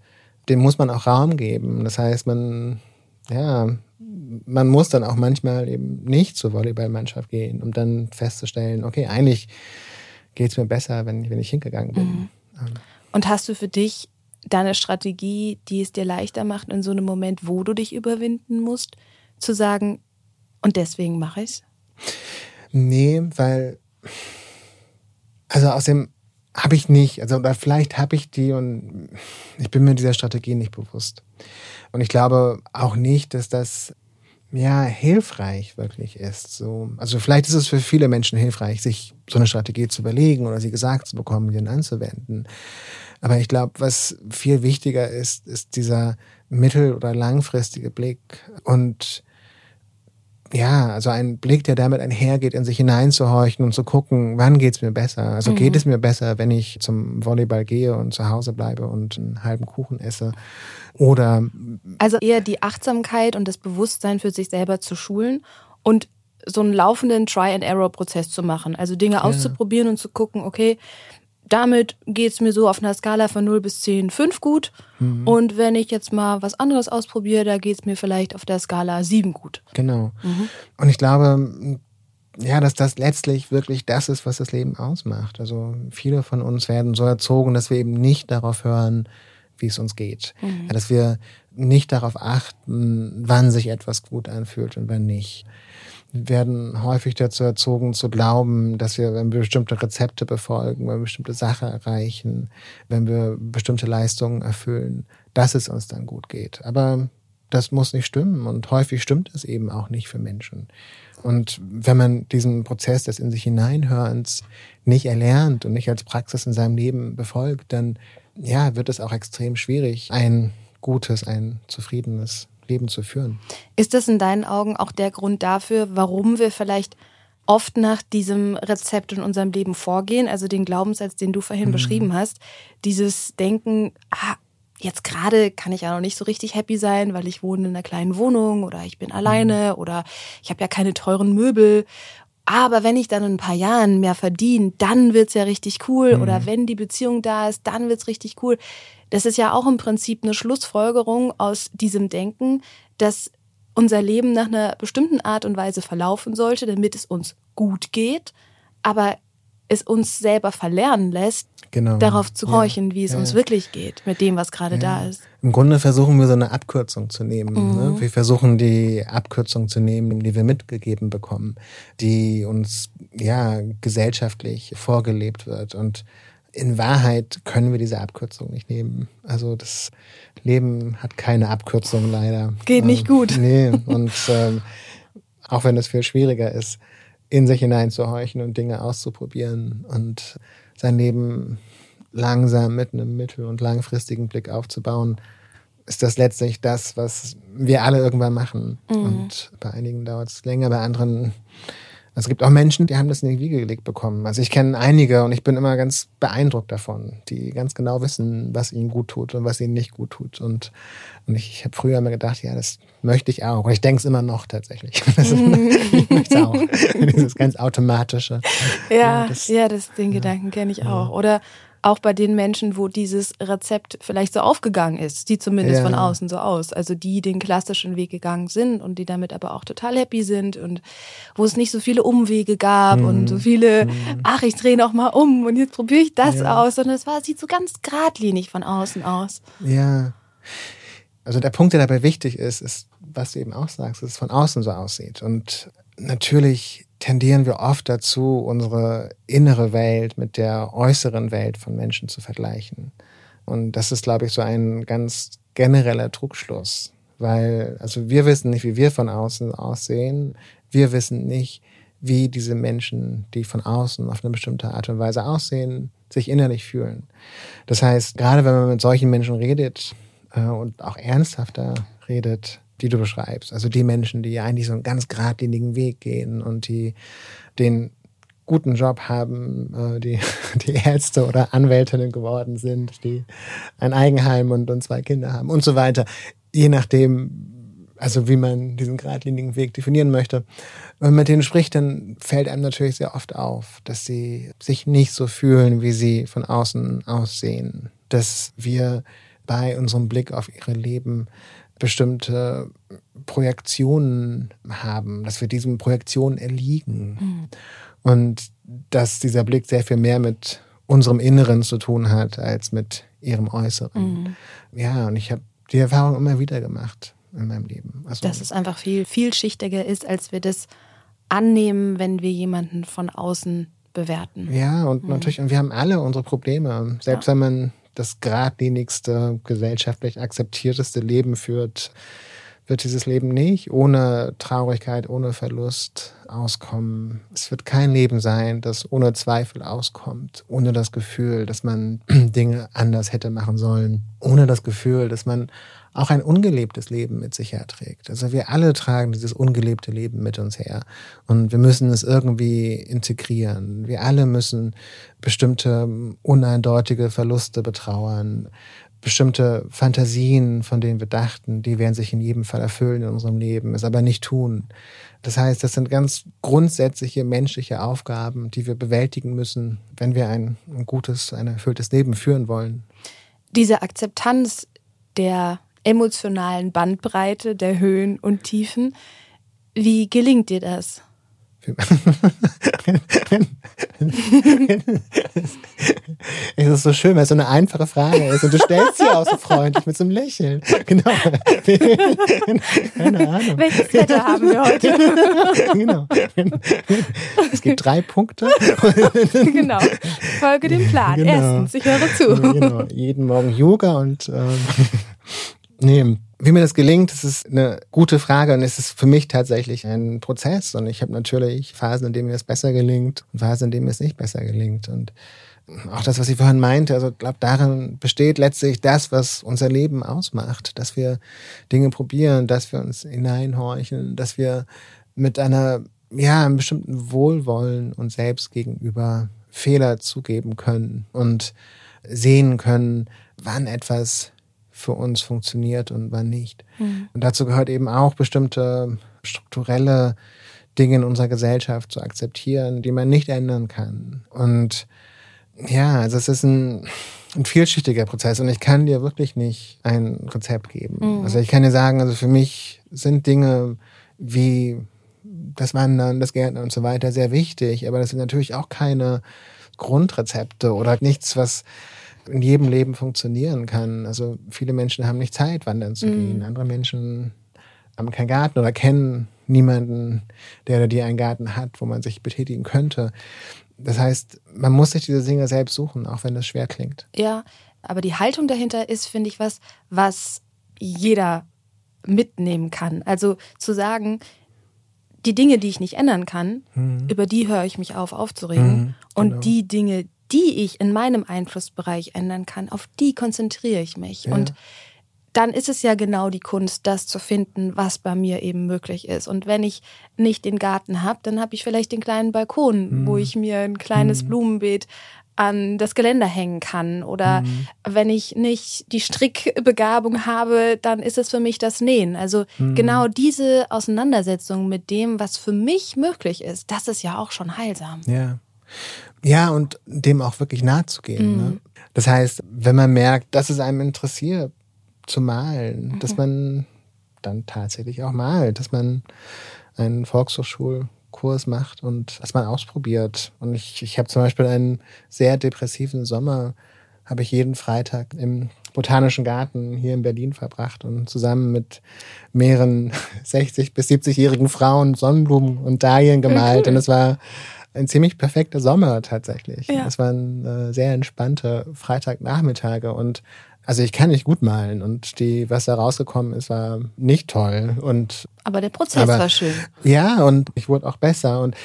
dem muss man auch Raum geben. Das heißt, man, ja, man muss dann auch manchmal eben nicht zur Volleyballmannschaft gehen, um dann festzustellen, okay, eigentlich geht es mir besser, wenn, wenn ich hingegangen bin. Mhm. Ähm. Und hast du für dich deine Strategie, die es dir leichter macht, in so einem Moment, wo du dich überwinden musst, zu sagen, und deswegen mache ich es? Nee, weil, also aus dem habe ich nicht. Also, oder vielleicht habe ich die und ich bin mir dieser Strategie nicht bewusst. Und ich glaube auch nicht, dass das ja hilfreich wirklich ist. So, also vielleicht ist es für viele Menschen hilfreich, sich so eine Strategie zu überlegen oder sie gesagt zu bekommen, dann anzuwenden. Aber ich glaube, was viel wichtiger ist, ist dieser mittel- oder langfristige Blick und ja, also ein Blick, der damit einhergeht, in sich hineinzuhorchen und zu gucken, wann geht's mir besser? Also mhm. geht es mir besser, wenn ich zum Volleyball gehe und zu Hause bleibe und einen halben Kuchen esse? Oder also eher die Achtsamkeit und das Bewusstsein für sich selber zu schulen und so einen laufenden Try-and-Error-Prozess zu machen. Also Dinge ja. auszuprobieren und zu gucken, okay, damit geht's mir so auf einer Skala von 0 bis 10, 5 gut. Mhm. Und wenn ich jetzt mal was anderes ausprobiere, da geht's mir vielleicht auf der Skala 7 gut. Genau. Mhm. Und ich glaube, ja, dass das letztlich wirklich das ist, was das Leben ausmacht. Also viele von uns werden so erzogen, dass wir eben nicht darauf hören, wie es uns geht. Mhm. Dass wir nicht darauf achten, wann sich etwas gut anfühlt und wann nicht werden häufig dazu erzogen zu glauben, dass wir, wenn wir bestimmte Rezepte befolgen, wenn wir bestimmte Sachen erreichen, wenn wir bestimmte Leistungen erfüllen, dass es uns dann gut geht. Aber das muss nicht stimmen und häufig stimmt es eben auch nicht für Menschen. Und wenn man diesen Prozess des in sich hineinhörens nicht erlernt und nicht als Praxis in seinem Leben befolgt, dann ja, wird es auch extrem schwierig, ein gutes, ein zufriedenes Leben zu führen. Ist das in deinen Augen auch der Grund dafür, warum wir vielleicht oft nach diesem Rezept in unserem Leben vorgehen, also den Glaubenssatz, den du vorhin mhm. beschrieben hast, dieses Denken, ah, jetzt gerade kann ich ja noch nicht so richtig happy sein, weil ich wohne in einer kleinen Wohnung oder ich bin alleine mhm. oder ich habe ja keine teuren Möbel. Aber wenn ich dann in ein paar Jahren mehr verdiene, dann wird's ja richtig cool. Mhm. Oder wenn die Beziehung da ist, dann wird's richtig cool. Das ist ja auch im Prinzip eine Schlussfolgerung aus diesem Denken, dass unser Leben nach einer bestimmten Art und Weise verlaufen sollte, damit es uns gut geht, aber es uns selber verlernen lässt, genau. darauf zu horchen, ja. wie es ja. uns wirklich geht mit dem, was gerade ja. da ist. Im Grunde versuchen wir so eine Abkürzung zu nehmen. Ne? Mhm. Ne? Wir versuchen die Abkürzung zu nehmen, die wir mitgegeben bekommen, die uns ja gesellschaftlich vorgelebt wird und in Wahrheit können wir diese Abkürzung nicht nehmen. Also das Leben hat keine Abkürzung leider. Geht nicht ähm, gut. Nee, und ähm, auch wenn es viel schwieriger ist, in sich hineinzuhorchen und Dinge auszuprobieren und sein Leben langsam mit einem mittel- und langfristigen Blick aufzubauen, ist das letztlich das, was wir alle irgendwann machen. Mhm. Und bei einigen dauert es länger, bei anderen es gibt auch Menschen, die haben das in die Wiege gelegt bekommen. Also ich kenne einige und ich bin immer ganz beeindruckt davon, die ganz genau wissen, was ihnen gut tut und was ihnen nicht gut tut. Und, und ich, ich habe früher immer gedacht, ja, das möchte ich auch. Und ich denke es immer noch tatsächlich. Das ist, ich möchte es auch. Dieses ganz automatische. Ja, ja, das, ja das, den ja, Gedanken kenne ich auch. Oder auch bei den Menschen, wo dieses Rezept vielleicht so aufgegangen ist, die zumindest ja. von außen so aus, also die den klassischen Weg gegangen sind und die damit aber auch total happy sind und wo es nicht so viele Umwege gab mhm. und so viele, mhm. ach, ich drehe noch mal um und jetzt probiere ich das ja. aus, sondern es war, sieht so ganz geradlinig von außen aus. Ja. Also der Punkt, der dabei wichtig ist, ist, was du eben auch sagst, dass es von außen so aussieht. Und natürlich tendieren wir oft dazu, unsere innere Welt mit der äußeren Welt von Menschen zu vergleichen. Und das ist, glaube ich, so ein ganz genereller Trugschluss. Weil, also wir wissen nicht, wie wir von außen aussehen. Wir wissen nicht, wie diese Menschen, die von außen auf eine bestimmte Art und Weise aussehen, sich innerlich fühlen. Das heißt, gerade wenn man mit solchen Menschen redet äh, und auch ernsthafter redet, die du beschreibst. Also die Menschen, die eigentlich so einen ganz geradlinigen Weg gehen und die den guten Job haben, äh, die, die Ärzte oder Anwältinnen geworden sind, die ein Eigenheim und, und zwei Kinder haben und so weiter. Je nachdem, also wie man diesen geradlinigen Weg definieren möchte. Wenn man mit denen spricht, dann fällt einem natürlich sehr oft auf, dass sie sich nicht so fühlen, wie sie von außen aussehen. Dass wir bei unserem Blick auf ihre Leben bestimmte Projektionen haben, dass wir diesen Projektionen erliegen. Mhm. Und dass dieser Blick sehr viel mehr mit unserem Inneren zu tun hat, als mit ihrem Äußeren. Mhm. Ja, und ich habe die Erfahrung immer wieder gemacht in meinem Leben. Also, dass es einfach viel vielschichtiger ist, als wir das annehmen, wenn wir jemanden von außen bewerten. Ja, und mhm. natürlich, und wir haben alle unsere Probleme. Selbst ja. wenn man das geradlinigste, gesellschaftlich akzeptierteste Leben führt, wird dieses Leben nicht ohne Traurigkeit, ohne Verlust auskommen. Es wird kein Leben sein, das ohne Zweifel auskommt, ohne das Gefühl, dass man Dinge anders hätte machen sollen, ohne das Gefühl, dass man auch ein ungelebtes Leben mit sich herträgt. Also wir alle tragen dieses ungelebte Leben mit uns her und wir müssen es irgendwie integrieren. Wir alle müssen bestimmte uneindeutige Verluste betrauern, bestimmte Fantasien, von denen wir dachten, die werden sich in jedem Fall erfüllen in unserem Leben, es aber nicht tun. Das heißt, das sind ganz grundsätzliche menschliche Aufgaben, die wir bewältigen müssen, wenn wir ein, ein gutes, ein erfülltes Leben führen wollen. Diese Akzeptanz der emotionalen Bandbreite der Höhen und Tiefen. Wie gelingt dir das? Es ist so schön, weil es so eine einfache Frage ist und du stellst sie auch so freundlich mit so einem Lächeln. Genau. Keine Ahnung. Welches Wetter haben wir heute? genau. Es gibt drei Punkte. genau. Folge dem Plan. Genau. Erstens, ich höre zu. Genau. Jeden Morgen Yoga und ähm, Nee, Wie mir das gelingt, das ist eine gute Frage und es ist für mich tatsächlich ein Prozess. Und ich habe natürlich Phasen, in denen mir es besser gelingt und Phasen, in denen mir es nicht besser gelingt. Und auch das, was ich vorhin meinte, also glaube, darin besteht letztlich das, was unser Leben ausmacht, dass wir Dinge probieren, dass wir uns hineinhorchen, dass wir mit einer, ja, einem bestimmten Wohlwollen uns selbst gegenüber Fehler zugeben können und sehen können, wann etwas für uns funktioniert und wann nicht. Mhm. Und dazu gehört eben auch bestimmte strukturelle Dinge in unserer Gesellschaft zu akzeptieren, die man nicht ändern kann. Und ja, also es ist ein, ein vielschichtiger Prozess und ich kann dir wirklich nicht ein Rezept geben. Mhm. Also ich kann dir sagen, also für mich sind Dinge wie das Wandern, das Gärtnern und so weiter sehr wichtig, aber das sind natürlich auch keine Grundrezepte oder nichts, was in jedem Leben funktionieren kann. Also viele Menschen haben nicht Zeit, wandern zu gehen. Mhm. Andere Menschen haben keinen Garten oder kennen niemanden, der oder die einen Garten hat, wo man sich betätigen könnte. Das heißt, man muss sich diese Dinge selbst suchen, auch wenn das schwer klingt. Ja, aber die Haltung dahinter ist, finde ich, was, was jeder mitnehmen kann. Also zu sagen, die Dinge, die ich nicht ändern kann, mhm. über die höre ich mich auf, aufzuregen. Mhm, genau. Und die Dinge, die ich in meinem Einflussbereich ändern kann, auf die konzentriere ich mich. Ja. Und dann ist es ja genau die Kunst, das zu finden, was bei mir eben möglich ist. Und wenn ich nicht den Garten habe, dann habe ich vielleicht den kleinen Balkon, mhm. wo ich mir ein kleines mhm. Blumenbeet an das Geländer hängen kann. Oder mhm. wenn ich nicht die Strickbegabung habe, dann ist es für mich das Nähen. Also mhm. genau diese Auseinandersetzung mit dem, was für mich möglich ist, das ist ja auch schon heilsam. Ja. Ja, und dem auch wirklich nahe zu gehen. Ne? Mhm. Ne? Das heißt, wenn man merkt, dass es einem interessiert, zu malen, mhm. dass man dann tatsächlich auch malt, dass man einen Volkshochschulkurs macht und dass man ausprobiert. Und ich, ich habe zum Beispiel einen sehr depressiven Sommer, habe ich jeden Freitag im Botanischen Garten hier in Berlin verbracht und zusammen mit mehreren 60 bis 70-jährigen Frauen Sonnenblumen und Dahlien gemalt. Cool. Und es war ein ziemlich perfekter Sommer tatsächlich. Ja. Es waren äh, sehr entspannte Freitagnachmittage und also ich kann nicht gut malen und die, was da rausgekommen ist, war nicht toll. Und aber der Prozess aber, war schön. Ja, und ich wurde auch besser. Und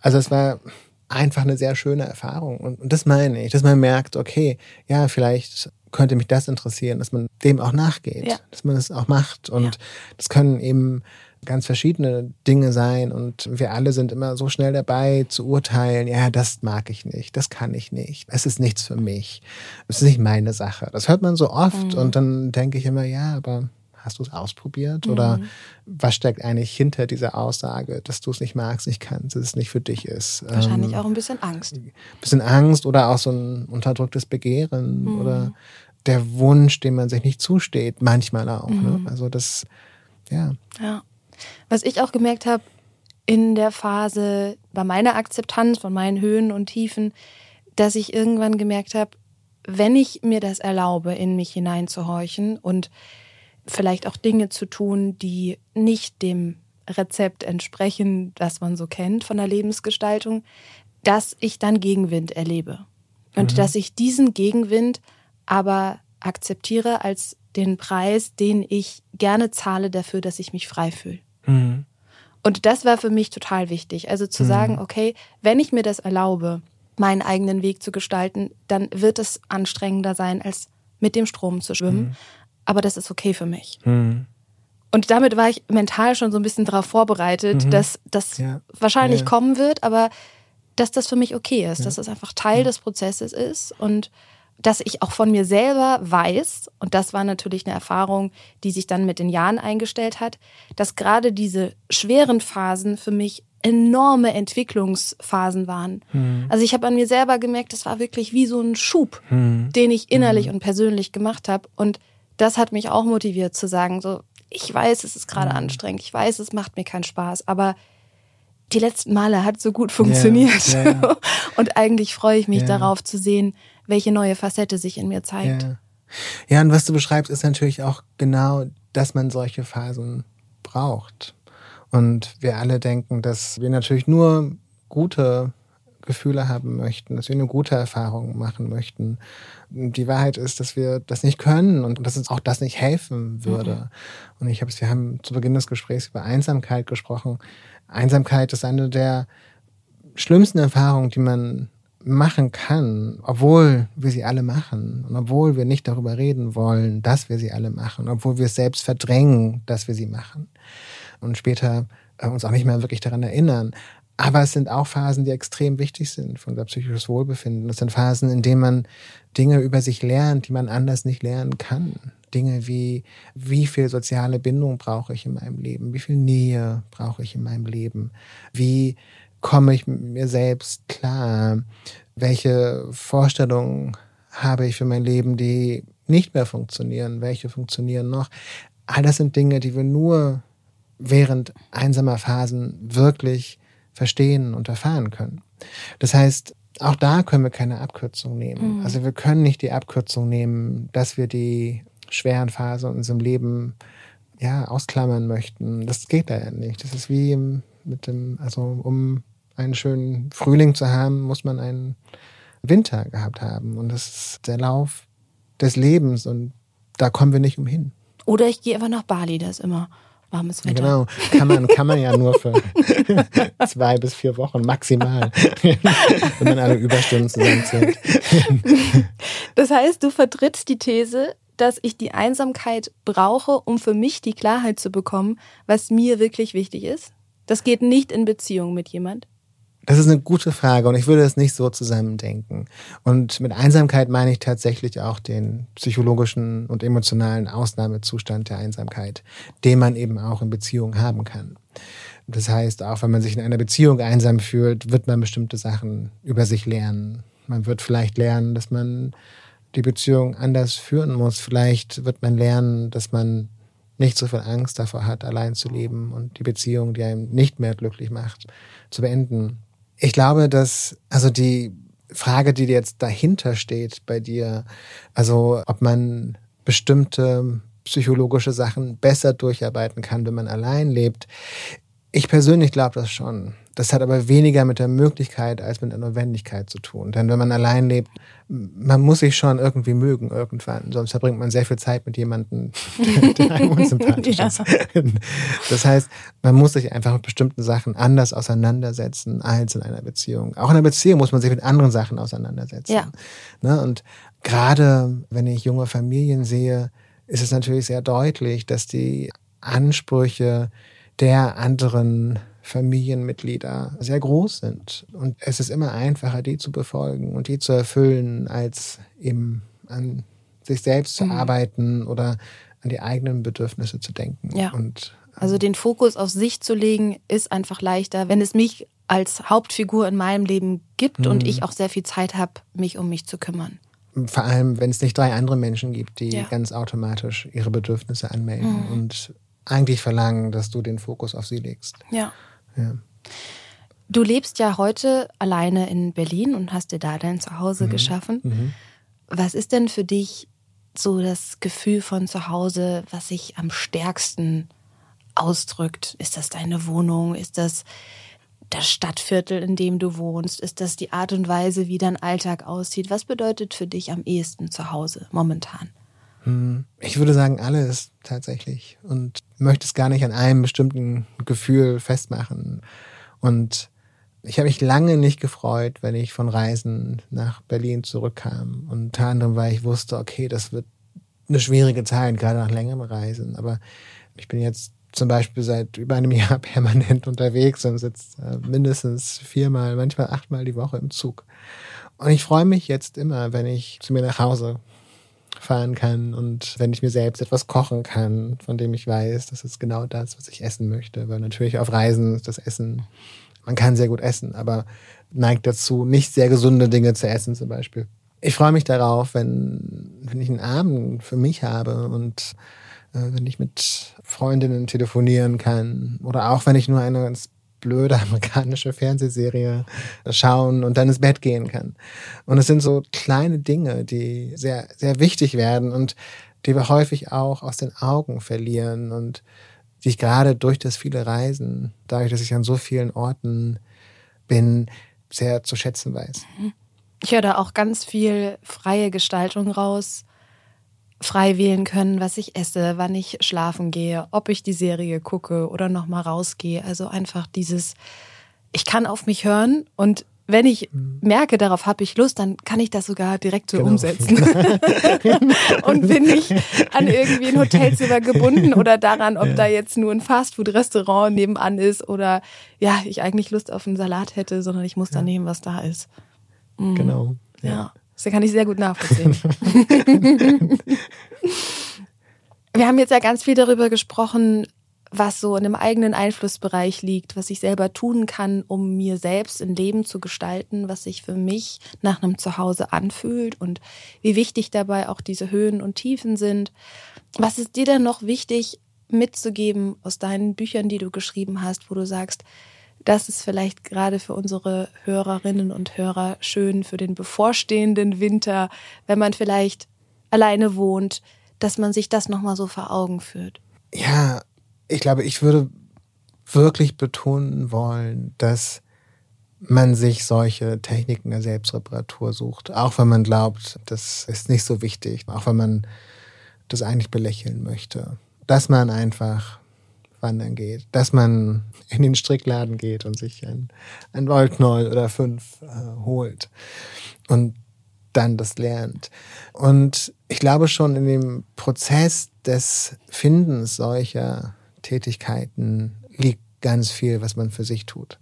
also es war einfach eine sehr schöne Erfahrung. Und, und das meine ich, dass man merkt, okay, ja, vielleicht könnte mich das interessieren, dass man dem auch nachgeht, ja. dass man es auch macht. Und ja. das können eben ganz verschiedene Dinge sein und wir alle sind immer so schnell dabei zu urteilen, ja, das mag ich nicht, das kann ich nicht, es ist nichts für mich, es ist nicht meine Sache. Das hört man so oft mhm. und dann denke ich immer, ja, aber hast du es ausprobiert mhm. oder was steckt eigentlich hinter dieser Aussage, dass du es nicht magst, nicht kannst, dass es nicht für dich ist? Wahrscheinlich ähm, auch ein bisschen Angst. Ein bisschen Angst oder auch so ein unterdrücktes Begehren mhm. oder der Wunsch, den man sich nicht zusteht, manchmal auch. Ne? Mhm. Also das, ja. Ja. Was ich auch gemerkt habe in der Phase bei meiner Akzeptanz von meinen Höhen und Tiefen, dass ich irgendwann gemerkt habe, wenn ich mir das erlaube, in mich hineinzuhorchen und vielleicht auch Dinge zu tun, die nicht dem Rezept entsprechen, das man so kennt von der Lebensgestaltung, dass ich dann Gegenwind erlebe. Und mhm. dass ich diesen Gegenwind aber akzeptiere als den Preis, den ich gerne zahle dafür, dass ich mich frei fühle. Mhm. Und das war für mich total wichtig. Also zu mhm. sagen, okay, wenn ich mir das erlaube, meinen eigenen Weg zu gestalten, dann wird es anstrengender sein, als mit dem Strom zu schwimmen. Mhm. Aber das ist okay für mich. Mhm. Und damit war ich mental schon so ein bisschen darauf vorbereitet, mhm. dass das ja. wahrscheinlich ja. kommen wird, aber dass das für mich okay ist, ja. dass es das einfach Teil des Prozesses ist und dass ich auch von mir selber weiß, und das war natürlich eine Erfahrung, die sich dann mit den Jahren eingestellt hat, dass gerade diese schweren Phasen für mich enorme Entwicklungsphasen waren. Hm. Also ich habe an mir selber gemerkt, das war wirklich wie so ein Schub, hm. den ich innerlich hm. und persönlich gemacht habe. Und das hat mich auch motiviert zu sagen, so, ich weiß, es ist gerade hm. anstrengend, ich weiß, es macht mir keinen Spaß, aber die letzten Male hat so gut funktioniert. Yeah, yeah. und eigentlich freue ich mich darauf zu sehen, welche neue Facette sich in mir zeigt. Ja. ja, und was du beschreibst, ist natürlich auch genau, dass man solche Phasen braucht. Und wir alle denken, dass wir natürlich nur gute Gefühle haben möchten, dass wir eine gute Erfahrung machen möchten. Die Wahrheit ist, dass wir das nicht können und dass uns auch das nicht helfen würde. Mhm. Und ich habe, wir haben zu Beginn des Gesprächs über Einsamkeit gesprochen. Einsamkeit ist eine der schlimmsten Erfahrungen, die man machen kann, obwohl wir sie alle machen und obwohl wir nicht darüber reden wollen, dass wir sie alle machen, obwohl wir es selbst verdrängen, dass wir sie machen und später äh, uns auch nicht mehr wirklich daran erinnern. Aber es sind auch Phasen, die extrem wichtig sind für unser psychisches Wohlbefinden. Es sind Phasen, in denen man Dinge über sich lernt, die man anders nicht lernen kann. Dinge wie, wie viel soziale Bindung brauche ich in meinem Leben? Wie viel Nähe brauche ich in meinem Leben? Wie komme ich mit mir selbst klar? Welche Vorstellungen habe ich für mein Leben, die nicht mehr funktionieren? Welche funktionieren noch? All das sind Dinge, die wir nur während einsamer Phasen wirklich verstehen und erfahren können. Das heißt, auch da können wir keine Abkürzung nehmen. Mhm. Also wir können nicht die Abkürzung nehmen, dass wir die schweren Phasen in unserem Leben ja ausklammern möchten. Das geht leider nicht. Das ist wie mit dem, also um einen schönen Frühling zu haben, muss man einen Winter gehabt haben. Und das ist der Lauf des Lebens und da kommen wir nicht umhin. Oder ich gehe einfach nach Bali, da ist immer warmes Wetter. Genau, kann man, kann man ja nur für zwei bis vier Wochen maximal, wenn man alle Überstunden zusammenzählt. das heißt, du vertrittst die These, dass ich die Einsamkeit brauche, um für mich die Klarheit zu bekommen, was mir wirklich wichtig ist? Das geht nicht in Beziehung mit jemand? Das ist eine gute Frage und ich würde es nicht so zusammendenken. Und mit Einsamkeit meine ich tatsächlich auch den psychologischen und emotionalen Ausnahmezustand der Einsamkeit, den man eben auch in Beziehungen haben kann. Das heißt, auch wenn man sich in einer Beziehung einsam fühlt, wird man bestimmte Sachen über sich lernen. Man wird vielleicht lernen, dass man die Beziehung anders führen muss. Vielleicht wird man lernen, dass man nicht so viel Angst davor hat, allein zu leben und die Beziehung, die einem nicht mehr glücklich macht, zu beenden. Ich glaube, dass, also die Frage, die jetzt dahinter steht bei dir, also ob man bestimmte psychologische Sachen besser durcharbeiten kann, wenn man allein lebt. Ich persönlich glaube das schon. Das hat aber weniger mit der Möglichkeit als mit der Notwendigkeit zu tun. Denn wenn man allein lebt, man muss sich schon irgendwie mögen irgendwann. Sonst verbringt man sehr viel Zeit mit jemandem, der einem unsympathisch ja. ist. Das heißt, man muss sich einfach mit bestimmten Sachen anders auseinandersetzen als in einer Beziehung. Auch in einer Beziehung muss man sich mit anderen Sachen auseinandersetzen. Ja. Ne? Und gerade wenn ich junge Familien sehe, ist es natürlich sehr deutlich, dass die Ansprüche der anderen Familienmitglieder sehr groß sind. Und es ist immer einfacher, die zu befolgen und die zu erfüllen, als eben an sich selbst zu mhm. arbeiten oder an die eigenen Bedürfnisse zu denken. Ja. Und, also den Fokus auf sich zu legen, ist einfach leichter, wenn es mich als Hauptfigur in meinem Leben gibt mhm. und ich auch sehr viel Zeit habe, mich um mich zu kümmern. Vor allem, wenn es nicht drei andere Menschen gibt, die ja. ganz automatisch ihre Bedürfnisse anmelden mhm. und eigentlich verlangen, dass du den Fokus auf sie legst. Ja. Ja. Du lebst ja heute alleine in Berlin und hast dir da dein Zuhause mhm. geschaffen. Mhm. Was ist denn für dich so das Gefühl von Zuhause, was sich am stärksten ausdrückt? Ist das deine Wohnung? Ist das das Stadtviertel, in dem du wohnst? Ist das die Art und Weise, wie dein Alltag aussieht? Was bedeutet für dich am ehesten Zuhause momentan? Hm, ich würde sagen, alles tatsächlich. Und möchte es gar nicht an einem bestimmten Gefühl festmachen. Und ich habe mich lange nicht gefreut, wenn ich von Reisen nach Berlin zurückkam. Und unter anderem, weil ich wusste, okay, das wird eine schwierige Zeit, gerade nach längeren Reisen. Aber ich bin jetzt zum Beispiel seit über einem Jahr permanent unterwegs und sitze äh, mindestens viermal, manchmal achtmal die Woche im Zug. Und ich freue mich jetzt immer, wenn ich zu mir nach Hause fahren kann und wenn ich mir selbst etwas kochen kann, von dem ich weiß, das ist genau das, was ich essen möchte. Weil natürlich auf Reisen ist das Essen, man kann sehr gut essen, aber neigt dazu, nicht sehr gesunde Dinge zu essen zum Beispiel. Ich freue mich darauf, wenn, wenn ich einen Abend für mich habe und äh, wenn ich mit Freundinnen telefonieren kann oder auch wenn ich nur eine ganz blöde amerikanische Fernsehserie schauen und dann ins Bett gehen kann. Und es sind so kleine Dinge, die sehr, sehr wichtig werden und die wir häufig auch aus den Augen verlieren und die ich gerade durch das viele Reisen, dadurch, dass ich an so vielen Orten bin, sehr zu schätzen weiß. Ich höre da auch ganz viel freie Gestaltung raus. Frei wählen können, was ich esse, wann ich schlafen gehe, ob ich die Serie gucke oder nochmal rausgehe. Also einfach dieses, ich kann auf mich hören und wenn ich mhm. merke, darauf habe ich Lust, dann kann ich das sogar direkt so genau. umsetzen. und bin nicht an irgendwie ein Hotelzimmer gebunden oder daran, ob ja. da jetzt nur ein Fastfood-Restaurant nebenan ist oder ja, ich eigentlich Lust auf einen Salat hätte, sondern ich muss da nehmen, was da ist. Mhm. Genau. Ja. ja. Das kann ich sehr gut nachvollziehen. Wir haben jetzt ja ganz viel darüber gesprochen, was so in einem eigenen Einflussbereich liegt, was ich selber tun kann, um mir selbst ein Leben zu gestalten, was sich für mich nach einem Zuhause anfühlt und wie wichtig dabei auch diese Höhen und Tiefen sind. Was ist dir denn noch wichtig mitzugeben aus deinen Büchern, die du geschrieben hast, wo du sagst, das ist vielleicht gerade für unsere Hörerinnen und Hörer schön für den bevorstehenden Winter, wenn man vielleicht alleine wohnt, dass man sich das nochmal so vor Augen führt. Ja, ich glaube, ich würde wirklich betonen wollen, dass man sich solche Techniken der Selbstreparatur sucht, auch wenn man glaubt, das ist nicht so wichtig, auch wenn man das eigentlich belächeln möchte. Dass man einfach wandern geht, dass man in den Strickladen geht und sich ein, ein Wollknäuel oder fünf äh, holt und dann das lernt. Und ich glaube schon in dem Prozess des Findens solcher Tätigkeiten liegt ganz viel, was man für sich tut.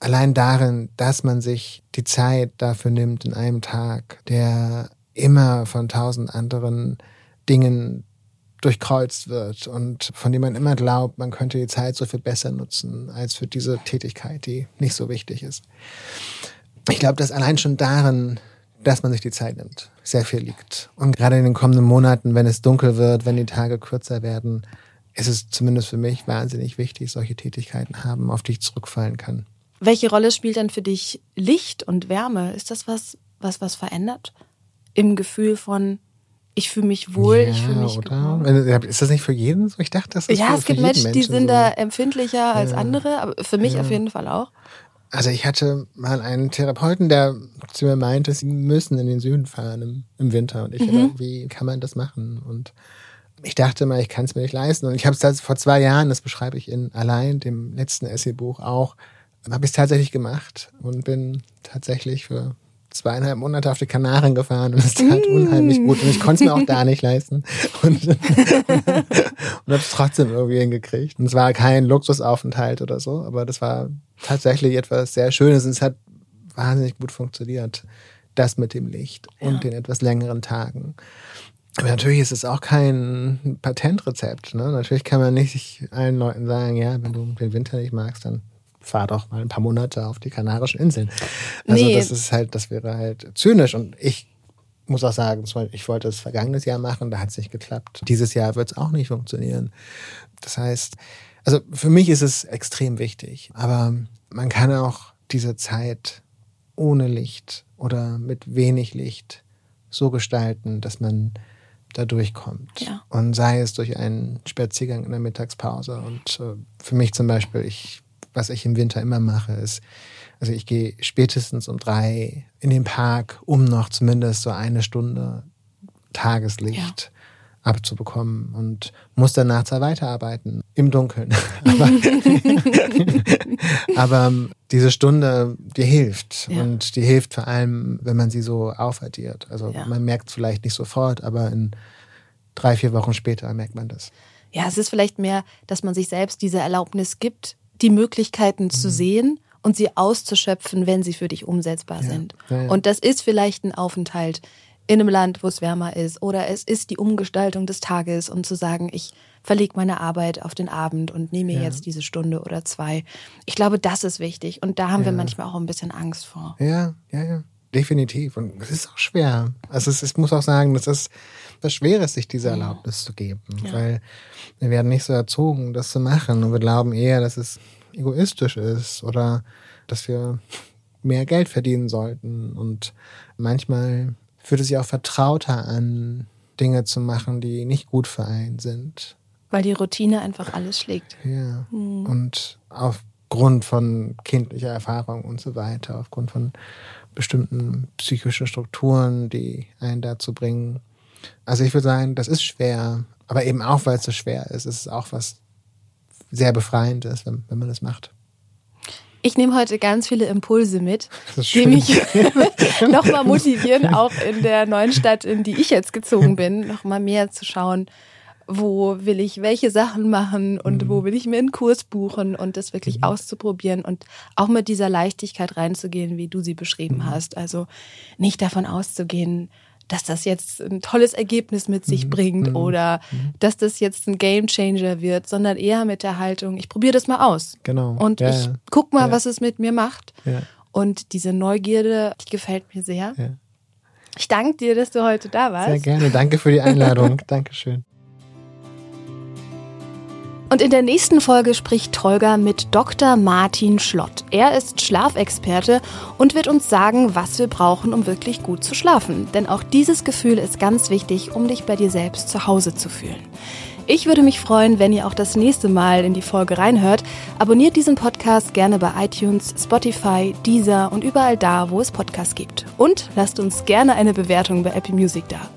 Allein darin, dass man sich die Zeit dafür nimmt in einem Tag, der immer von tausend anderen Dingen durchkreuzt wird und von dem man immer glaubt, man könnte die Zeit so viel besser nutzen als für diese Tätigkeit, die nicht so wichtig ist. Ich glaube, dass allein schon darin, dass man sich die Zeit nimmt, sehr viel liegt. Und gerade in den kommenden Monaten, wenn es dunkel wird, wenn die Tage kürzer werden, ist es zumindest für mich wahnsinnig wichtig, solche Tätigkeiten haben, auf die ich zurückfallen kann. Welche Rolle spielt dann für dich Licht und Wärme? Ist das was, was was verändert? Im Gefühl von, ich fühle mich wohl, ja, ich fühle mich oder? Ist das nicht für jeden so? Ich dachte, das ist Ja, für, es gibt Menschen, die sind so. da empfindlicher als ja. andere, aber für mich ja. auf jeden Fall auch. Also ich hatte mal einen Therapeuten, der zu mir meinte, sie müssen in den Süden fahren im, im Winter. Und ich mhm. immer, wie kann man das machen? Und ich dachte mal, ich kann es mir nicht leisten. Und ich habe es vor zwei Jahren, das beschreibe ich in allein, dem letzten Essaybuch auch, habe ich es tatsächlich gemacht und bin tatsächlich für zweieinhalb Monate auf die Kanaren gefahren und es tat unheimlich gut und ich konnte es mir auch da nicht leisten und, und, und habe es trotzdem irgendwie hingekriegt. Und es war kein Luxusaufenthalt oder so, aber das war tatsächlich etwas sehr Schönes und es hat wahnsinnig gut funktioniert. Das mit dem Licht und ja. den etwas längeren Tagen. Aber natürlich ist es auch kein Patentrezept. Ne? Natürlich kann man nicht allen Leuten sagen, ja, wenn du den Winter nicht magst, dann fahr doch mal ein paar Monate auf die Kanarischen Inseln. Also nee. das ist halt, das wäre halt zynisch. Und ich muss auch sagen, ich wollte es vergangenes Jahr machen, da hat es nicht geklappt. Dieses Jahr wird es auch nicht funktionieren. Das heißt, also für mich ist es extrem wichtig. Aber man kann auch diese Zeit ohne Licht oder mit wenig Licht so gestalten, dass man da durchkommt. Ja. Und sei es durch einen Spaziergang in der Mittagspause. Und äh, für mich zum Beispiel, ich, was ich im Winter immer mache, ist, also ich gehe spätestens um drei in den Park, um noch zumindest so eine Stunde Tageslicht ja abzubekommen und muss danach zwar weiterarbeiten im Dunkeln. aber, aber ähm, diese Stunde, die hilft ja. und die hilft vor allem, wenn man sie so aufaddiert. Also ja. man merkt es vielleicht nicht sofort, aber in drei, vier Wochen später merkt man das. Ja, es ist vielleicht mehr, dass man sich selbst diese Erlaubnis gibt, die Möglichkeiten mhm. zu sehen und sie auszuschöpfen, wenn sie für dich umsetzbar ja. sind. Und das ist vielleicht ein Aufenthalt in einem Land, wo es wärmer ist. Oder es ist die Umgestaltung des Tages und zu sagen, ich verlege meine Arbeit auf den Abend und nehme mir ja. jetzt diese Stunde oder zwei. Ich glaube, das ist wichtig. Und da haben ja. wir manchmal auch ein bisschen Angst vor. Ja, ja, ja. Definitiv. Und es ist auch schwer. Also es, ich muss auch sagen, das ist was Schweres, sich diese Erlaubnis zu geben. Ja. Weil wir werden nicht so erzogen, das zu machen. Und wir glauben eher, dass es egoistisch ist oder dass wir mehr Geld verdienen sollten. Und manchmal fühlt es sich auch vertrauter an, Dinge zu machen, die nicht gut für einen sind. Weil die Routine einfach alles schlägt. Ja. Mhm. Und auf aufgrund von kindlicher Erfahrung und so weiter, aufgrund von bestimmten psychischen Strukturen, die einen dazu bringen. Also ich würde sagen, das ist schwer, aber eben auch, weil es so schwer ist, ist es auch was sehr Befreiendes, wenn, wenn man das macht. Ich nehme heute ganz viele Impulse mit, die mich nochmal motivieren, auch in der neuen Stadt, in die ich jetzt gezogen bin, nochmal mehr zu schauen, wo will ich welche Sachen machen und mhm. wo will ich mir einen Kurs buchen und das wirklich mhm. auszuprobieren und auch mit dieser Leichtigkeit reinzugehen, wie du sie beschrieben mhm. hast. Also nicht davon auszugehen, dass das jetzt ein tolles Ergebnis mit sich mhm. bringt mhm. oder mhm. dass das jetzt ein Game Changer wird, sondern eher mit der Haltung, ich probiere das mal aus. Genau. Und ja, ich guck mal, ja. was es mit mir macht. Ja. Und diese Neugierde, die gefällt mir sehr. Ich danke dir, dass du heute da warst. Sehr gerne. Danke für die Einladung. Dankeschön. Und in der nächsten Folge spricht Tolga mit Dr. Martin Schlott. Er ist Schlafexperte und wird uns sagen, was wir brauchen, um wirklich gut zu schlafen. Denn auch dieses Gefühl ist ganz wichtig, um dich bei dir selbst zu Hause zu fühlen. Ich würde mich freuen, wenn ihr auch das nächste Mal in die Folge reinhört. Abonniert diesen Podcast gerne bei iTunes, Spotify, Deezer und überall da, wo es Podcasts gibt. Und lasst uns gerne eine Bewertung bei Apple Music da.